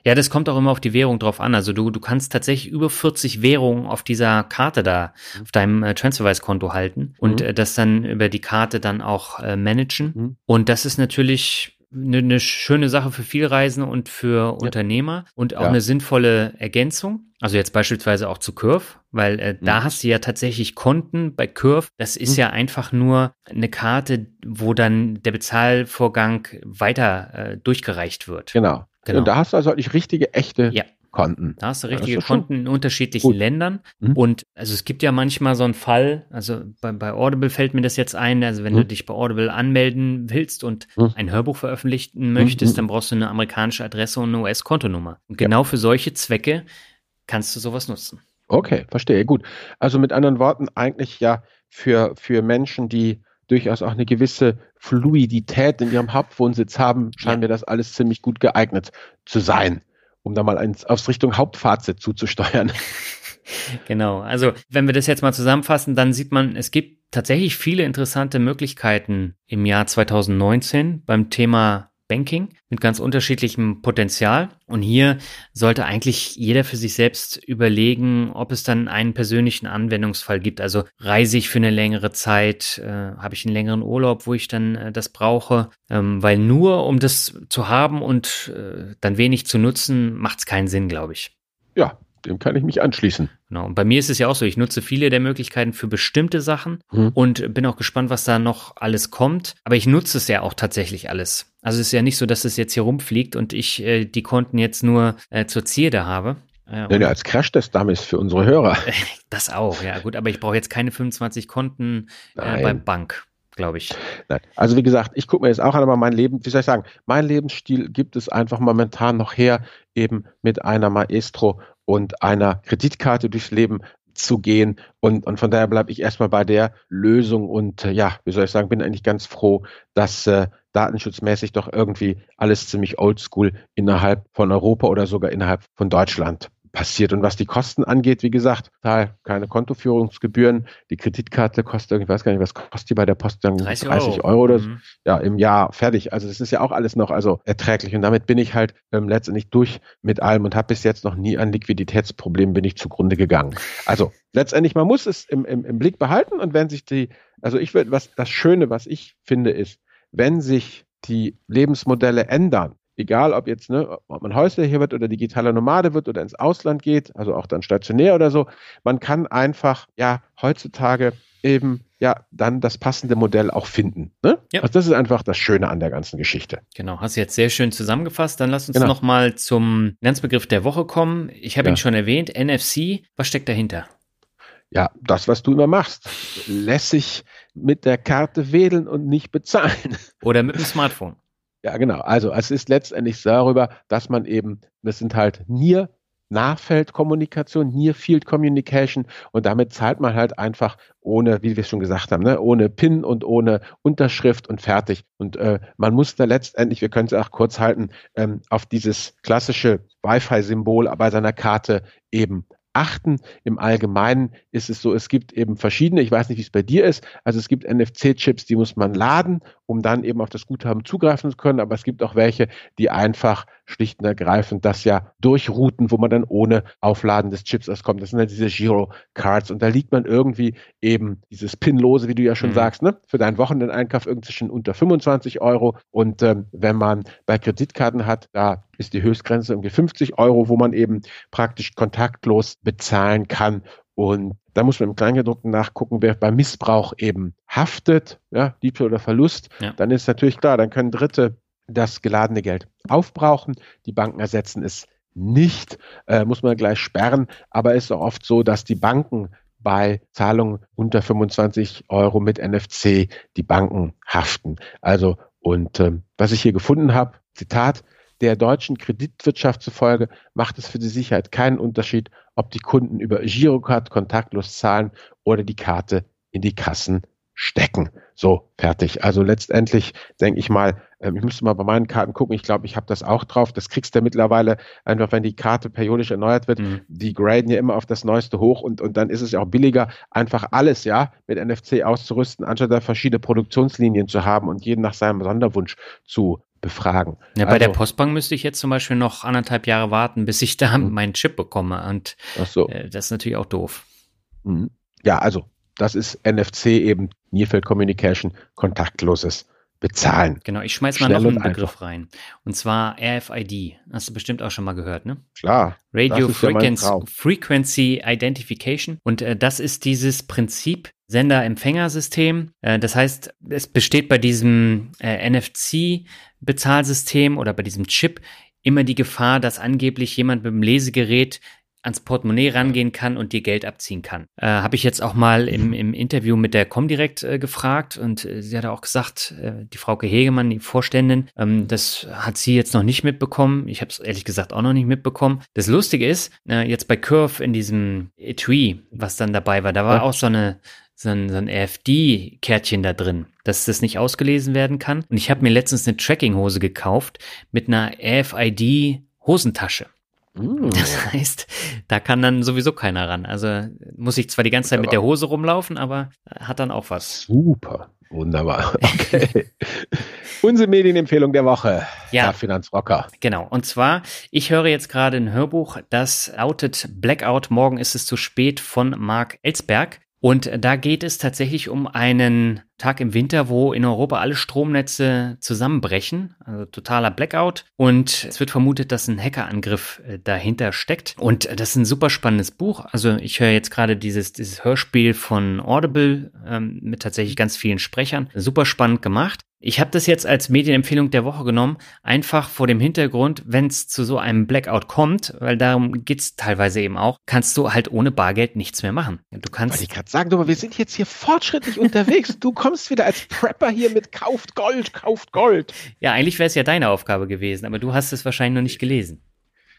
Ja, das kommt auch immer auf die Währung drauf an. Also du, du kannst tatsächlich über 40 Währungen auf dieser Karte da, mhm. auf deinem äh, Transferwise-Konto halten und mhm. äh, das dann über die Karte dann auch äh, managen. Mhm. Und das ist natürlich eine, eine schöne Sache für Vielreisende und für ja. Unternehmer und auch ja. eine sinnvolle Ergänzung. Also jetzt beispielsweise auch zu Curve, weil äh, mhm. da hast du ja tatsächlich Konten bei Curve. Das ist mhm. ja einfach nur eine Karte, wo dann der Bezahlvorgang weiter äh, durchgereicht wird. Genau. Genau. Und da hast du also eigentlich richtige, echte ja. Konten. Da hast du richtige Konten in unterschiedlichen gut. Ländern. Mhm. Und also es gibt ja manchmal so einen Fall, also bei, bei Audible fällt mir das jetzt ein, also wenn mhm. du dich bei Audible anmelden willst und mhm. ein Hörbuch veröffentlichen möchtest, mhm. dann brauchst du eine amerikanische Adresse und eine US-Kontonummer. Und genau ja. für solche Zwecke kannst du sowas nutzen. Okay, verstehe. Gut. Also mit anderen Worten, eigentlich ja für, für Menschen, die durchaus auch eine gewisse Fluidität in ihrem Hauptwohnsitz haben, scheint mir das alles ziemlich gut geeignet zu sein, um da mal eins aufs Richtung Hauptfazit zuzusteuern. <laughs> <laughs> Genau, also wenn wir das jetzt mal zusammenfassen, dann sieht man, es gibt tatsächlich viele interessante Möglichkeiten im Jahr 2019 beim Thema Banking mit ganz unterschiedlichem Potenzial. Und hier sollte eigentlich jeder für sich selbst überlegen, ob es dann einen persönlichen Anwendungsfall gibt. Also reise ich für eine längere Zeit, äh, habe ich einen längeren Urlaub, wo ich dann äh, das brauche. Ähm, weil nur um das zu haben und äh, dann wenig zu nutzen, macht es keinen Sinn, glaube ich. Ja, dem kann ich mich anschließen. Genau. Und bei mir ist es ja auch so, ich nutze viele der Möglichkeiten für bestimmte Sachen hm. und bin auch gespannt, was da noch alles kommt. Aber ich nutze es ja auch tatsächlich alles. Also es ist ja nicht so, dass es jetzt hier rumfliegt und ich äh, die Konten jetzt nur äh, zur Zierde habe. Äh, ja, als Crash-Test-Dummies für unsere Hörer. <laughs> Das auch, ja gut, aber ich brauche jetzt keine 25 Konten äh, bei Bank glaube ich. Nein. Also wie gesagt, ich gucke mir jetzt auch an, aber mein Leben, wie soll ich sagen, mein Lebensstil gibt es einfach momentan noch her, eben mit einer Maestro und einer Kreditkarte durchs Leben zu gehen. Und, und von daher bleibe ich erstmal bei der Lösung und äh, ja, wie soll ich sagen, bin eigentlich ganz froh, dass äh, datenschutzmäßig doch irgendwie alles ziemlich oldschool innerhalb von Europa oder sogar innerhalb von Deutschland passiert. Und was die Kosten angeht, wie gesagt, keine Kontoführungsgebühren. Die Kreditkarte kostet, ich weiß gar nicht, was kostet die bei der Post? 30, 30 Euro. Oder so. Mhm. Ja, im Jahr fertig. Also das ist ja auch alles noch also erträglich. Und damit bin ich halt ähm, letztendlich durch mit allem und habe bis jetzt noch nie an Liquiditätsproblemen bin ich zugrunde gegangen. Also letztendlich, man muss es im, im, im Blick behalten und wenn sich die, also ich würde, was das Schöne, was ich finde, ist, wenn sich die Lebensmodelle ändern, egal ob jetzt, ne, ob man häuslicher wird oder digitaler Nomade wird oder ins Ausland geht, also auch dann stationär oder so, man kann einfach, ja, heutzutage eben ja dann das passende Modell auch finden. Ne? Ja. Also das ist einfach das Schöne an der ganzen Geschichte. Genau, hast du jetzt sehr schön zusammengefasst. Dann lass uns genau. noch zum Finanzbegriff der Woche kommen. Ich habe ja. ihn schon erwähnt, NFC. Was steckt dahinter? Ja, das, was du immer machst. Lässig mit der Karte wählen und nicht bezahlen. Oder mit dem Smartphone. Ja, genau. Also es ist letztendlich darüber, dass man eben, das sind halt Near Nahfeldkommunikation, Near Field Communication und damit zahlt man halt einfach ohne, wie wir es schon gesagt haben, ne, ohne PIN und ohne Unterschrift und fertig. Und äh, man muss da letztendlich, wir können es auch kurz halten, ähm, auf dieses klassische Wi-Fi-Symbol bei seiner Karte eben achten. Im Allgemeinen ist es so, es gibt eben verschiedene, ich weiß nicht, wie es bei dir ist, also es gibt NFC-Chips, die muss man laden, um dann eben auf das Guthaben zugreifen zu können, aber es gibt auch welche, die einfach schlicht und ergreifend das ja durchrouten, wo man dann ohne Aufladen des Chips auskommt. Das sind ja diese Giro-Cards und da liegt man irgendwie eben dieses Pinlose, wie du ja schon mhm. sagst, ne? für deinen Wochenendeinkauf irgendwie zwischen unter 25 Euro und ähm, wenn man bei Kreditkarten hat, da ist die Höchstgrenze irgendwie 50 Euro, wo man eben praktisch kontaktlos bezahlen kann. Und da muss man im Kleingedruckten nachgucken, wer bei Missbrauch eben haftet, ja, Diebstahl oder Verlust. Ja. Dann ist natürlich klar, dann können Dritte das geladene Geld aufbrauchen. Die Banken ersetzen es nicht, äh, muss man gleich sperren. Aber es ist auch oft so, dass die Banken bei Zahlungen unter 25 Euro mit NFC die Banken haften. Also, und ähm, was ich hier gefunden habe, Zitat, der deutschen Kreditwirtschaft zufolge macht es für die Sicherheit keinen Unterschied, ob die Kunden über Girocard kontaktlos zahlen oder die Karte in die Kassen stecken. So, fertig. Also letztendlich denke ich mal, ähm, ich müsste mal bei meinen Karten gucken. Ich glaube, ich habe das auch drauf. Das kriegst du mittlerweile einfach, wenn die Karte periodisch erneuert wird. Mhm. Die graden ja immer auf das Neueste hoch und, und dann ist es ja auch billiger, einfach alles ja mit NFC auszurüsten, anstatt da verschiedene Produktionslinien zu haben und jeden nach seinem Sonderwunsch zu befragen. Ja, bei also, der Postbank müsste ich jetzt zum Beispiel noch anderthalb Jahre warten, bis ich da mhm. meinen Chip bekomme. Und so. äh, das ist natürlich auch doof. Mhm. Ja, also das ist NFC eben Nearfield Communication, kontaktloses Bezahlen. Genau, ich schmeiß mal Schnell noch einen Begriff einfach. rein. Und zwar RFID. Hast du bestimmt auch schon mal gehört, ne? Klar. Radio Frequency, ja Frequency Identification. Und äh, das ist dieses Prinzip Sender-Empfängersystem. Äh, das heißt, es besteht bei diesem äh, NFC-Bezahlsystem oder bei diesem Chip immer die Gefahr, dass angeblich jemand mit dem Lesegerät ans Portemonnaie rangehen kann und dir Geld abziehen kann. Äh, Habe ich jetzt auch mal im, im Interview mit der Comdirect äh, gefragt und äh, sie hat auch gesagt, äh, die Frau Hegemann, die Vorständin, ähm, das hat sie jetzt noch nicht mitbekommen. Ich habe es ehrlich gesagt auch noch nicht mitbekommen. Das Lustige ist, äh, jetzt bei Curve in diesem Etui, was dann dabei war, da war ja. auch so eine so ein, so ein RFD-Kärtchen da drin, dass das nicht ausgelesen werden kann. Und ich habe mir letztens eine Tracking-Hose gekauft mit einer RFID-Hosentasche. Mm. Das <laughs> heißt, da kann dann sowieso keiner ran. Also muss ich zwar die ganze Zeit mit der Hose rumlaufen, aber hat dann auch was. Super. Wunderbar. <laughs> Okay. Unsere Medienempfehlung der Woche. Ja. Herr Finanzrocker. Genau. Und zwar, ich höre jetzt gerade ein Hörbuch, das lautet Blackout. Morgen ist es zu spät von Mark Ellsberg. Und da geht es tatsächlich um einen Tag im Winter, wo in Europa alle Stromnetze zusammenbrechen, also totaler Blackout. Und es wird vermutet, dass ein Hackerangriff äh, dahinter steckt. Und das ist ein super spannendes Buch. Also ich höre jetzt gerade dieses, dieses Hörspiel von Audible ähm, mit tatsächlich ganz vielen Sprechern. Super spannend gemacht. Ich habe das jetzt als Medienempfehlung der Woche genommen, einfach vor dem Hintergrund, wenn es zu so einem Blackout kommt, weil darum geht's teilweise eben auch, kannst du halt ohne Bargeld nichts mehr machen. Du kannst. Ich gerade sagen, aber wir sind jetzt hier fortschrittlich unterwegs. Du <laughs> kommst wieder als Prepper hier mit kauft Gold, kauft Gold. Ja, eigentlich wäre es ja deine Aufgabe gewesen, aber du hast es wahrscheinlich noch nicht gelesen.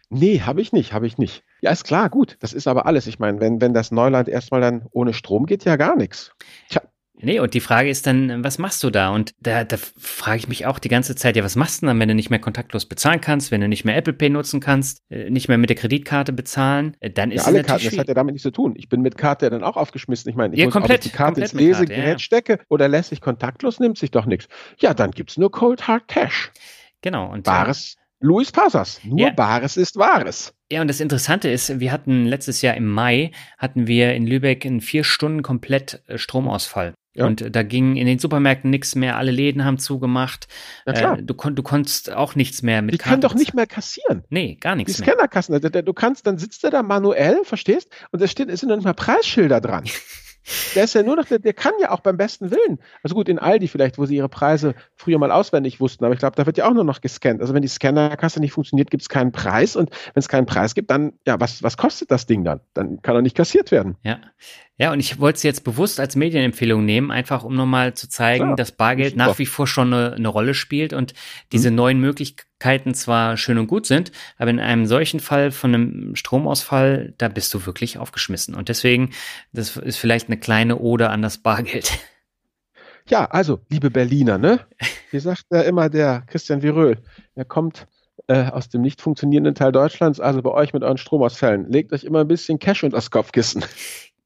Nee, habe ich nicht, habe ich nicht. Ja, ist klar, gut. Das ist aber alles. Ich meine, wenn, wenn das Neuland erstmal dann ohne Strom geht, ja gar nichts. Tja, Nee, und die Frage ist dann, was machst du da? Und da, da frage ich mich auch die ganze Zeit, ja, was machst du dann, wenn du nicht mehr kontaktlos bezahlen kannst, wenn du nicht mehr Apple Pay nutzen kannst, äh, nicht mehr mit der Kreditkarte bezahlen, äh, dann ist ja, alle Karten, das hat ja damit nichts zu tun. Ich bin mit Karte dann auch aufgeschmissen. Ich meine, ich ja, muss, komplett, die Karte ins Lesegerät Karte, ja. stecke oder lässt sich kontaktlos, nimmt sich doch nichts. Ja, dann gibt's nur Cold Hard Cash. Genau. Und Bares Luis Pasas. Nur ja. Bares ist Wahres. Ja, und das Interessante ist, wir hatten letztes Jahr im Mai, hatten wir in Lübeck in vier Stunden komplett äh, Stromausfall. Ja. Und da ging in den Supermärkten nichts mehr, alle Läden haben zugemacht. Ja, klar. Äh, du, kon du konntest auch nichts mehr mit Die können doch nicht mehr kassieren. Nee, gar nichts Die Scannerkassen, du kannst, dann sitzt er da manuell, verstehst? Und da steht, es sind noch nicht mal Preisschilder dran. <laughs> Der ist ja nur noch, der, der kann ja auch beim besten Willen. Also gut, in Aldi vielleicht, wo sie ihre Preise früher mal auswendig wussten, aber ich glaube, da wird ja auch nur noch gescannt. Also wenn die Scannerkasse nicht funktioniert, gibt es keinen Preis und wenn es keinen Preis gibt, dann, ja, was, was kostet das Ding dann? Dann kann er nicht kassiert werden. Ja. Ja, und ich wollte es jetzt bewusst als Medienempfehlung nehmen, einfach um nochmal zu zeigen, Klar, dass Bargeld nach wie vor schon eine, eine Rolle spielt und diese mhm. neuen Möglichkeiten zwar schön und gut sind, aber in einem solchen Fall von einem Stromausfall, da bist du wirklich aufgeschmissen. Und deswegen, das ist vielleicht eine kleine Ode an das Bargeld. <laughs> Ja, also, liebe Berliner, ne? Wie sagt ja immer der Christian Viröl, er kommt äh, aus dem nicht funktionierenden Teil Deutschlands, also bei euch mit euren Stromausfällen. Legt euch immer ein bisschen Cash unter das Kopfkissen.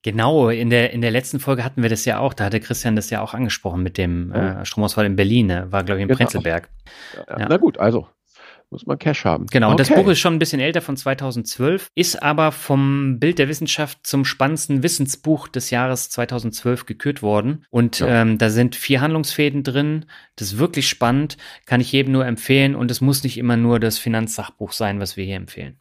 Genau, in der, in der letzten Folge hatten wir das ja auch, da hatte Christian das ja auch angesprochen mit dem äh, Stromausfall in Berlin, ne? war glaube ich in genau. Prenzlberg. Ja, ja. Na gut, also muss man Cash haben. Genau, okay. und das Buch ist schon ein bisschen älter von 2012, ist aber vom Bild der Wissenschaft zum spannendsten Wissensbuch des Jahres 2012 gekürt worden. Und ja. ähm, da sind vier Handlungsfäden drin. Das ist wirklich spannend, kann ich jedem nur empfehlen. Und es muss nicht immer nur das Finanzsachbuch sein, was wir hier empfehlen.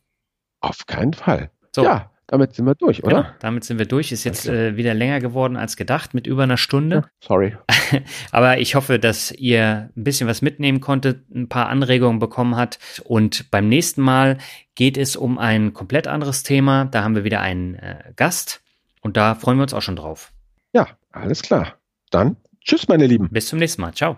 Auf keinen Fall. So. Ja, damit sind wir durch, oder? Genau, damit sind wir durch. Ist jetzt äh, wieder länger geworden als gedacht, mit über einer Stunde. Ja, sorry. <laughs> Aber ich hoffe, dass ihr ein bisschen was mitnehmen konntet, ein paar Anregungen bekommen habt. Und beim nächsten Mal geht es um ein komplett anderes Thema. Da haben wir wieder einen äh, Gast und da freuen wir uns auch schon drauf. Ja, alles klar. Dann tschüss, meine Lieben. Bis zum nächsten Mal. Ciao.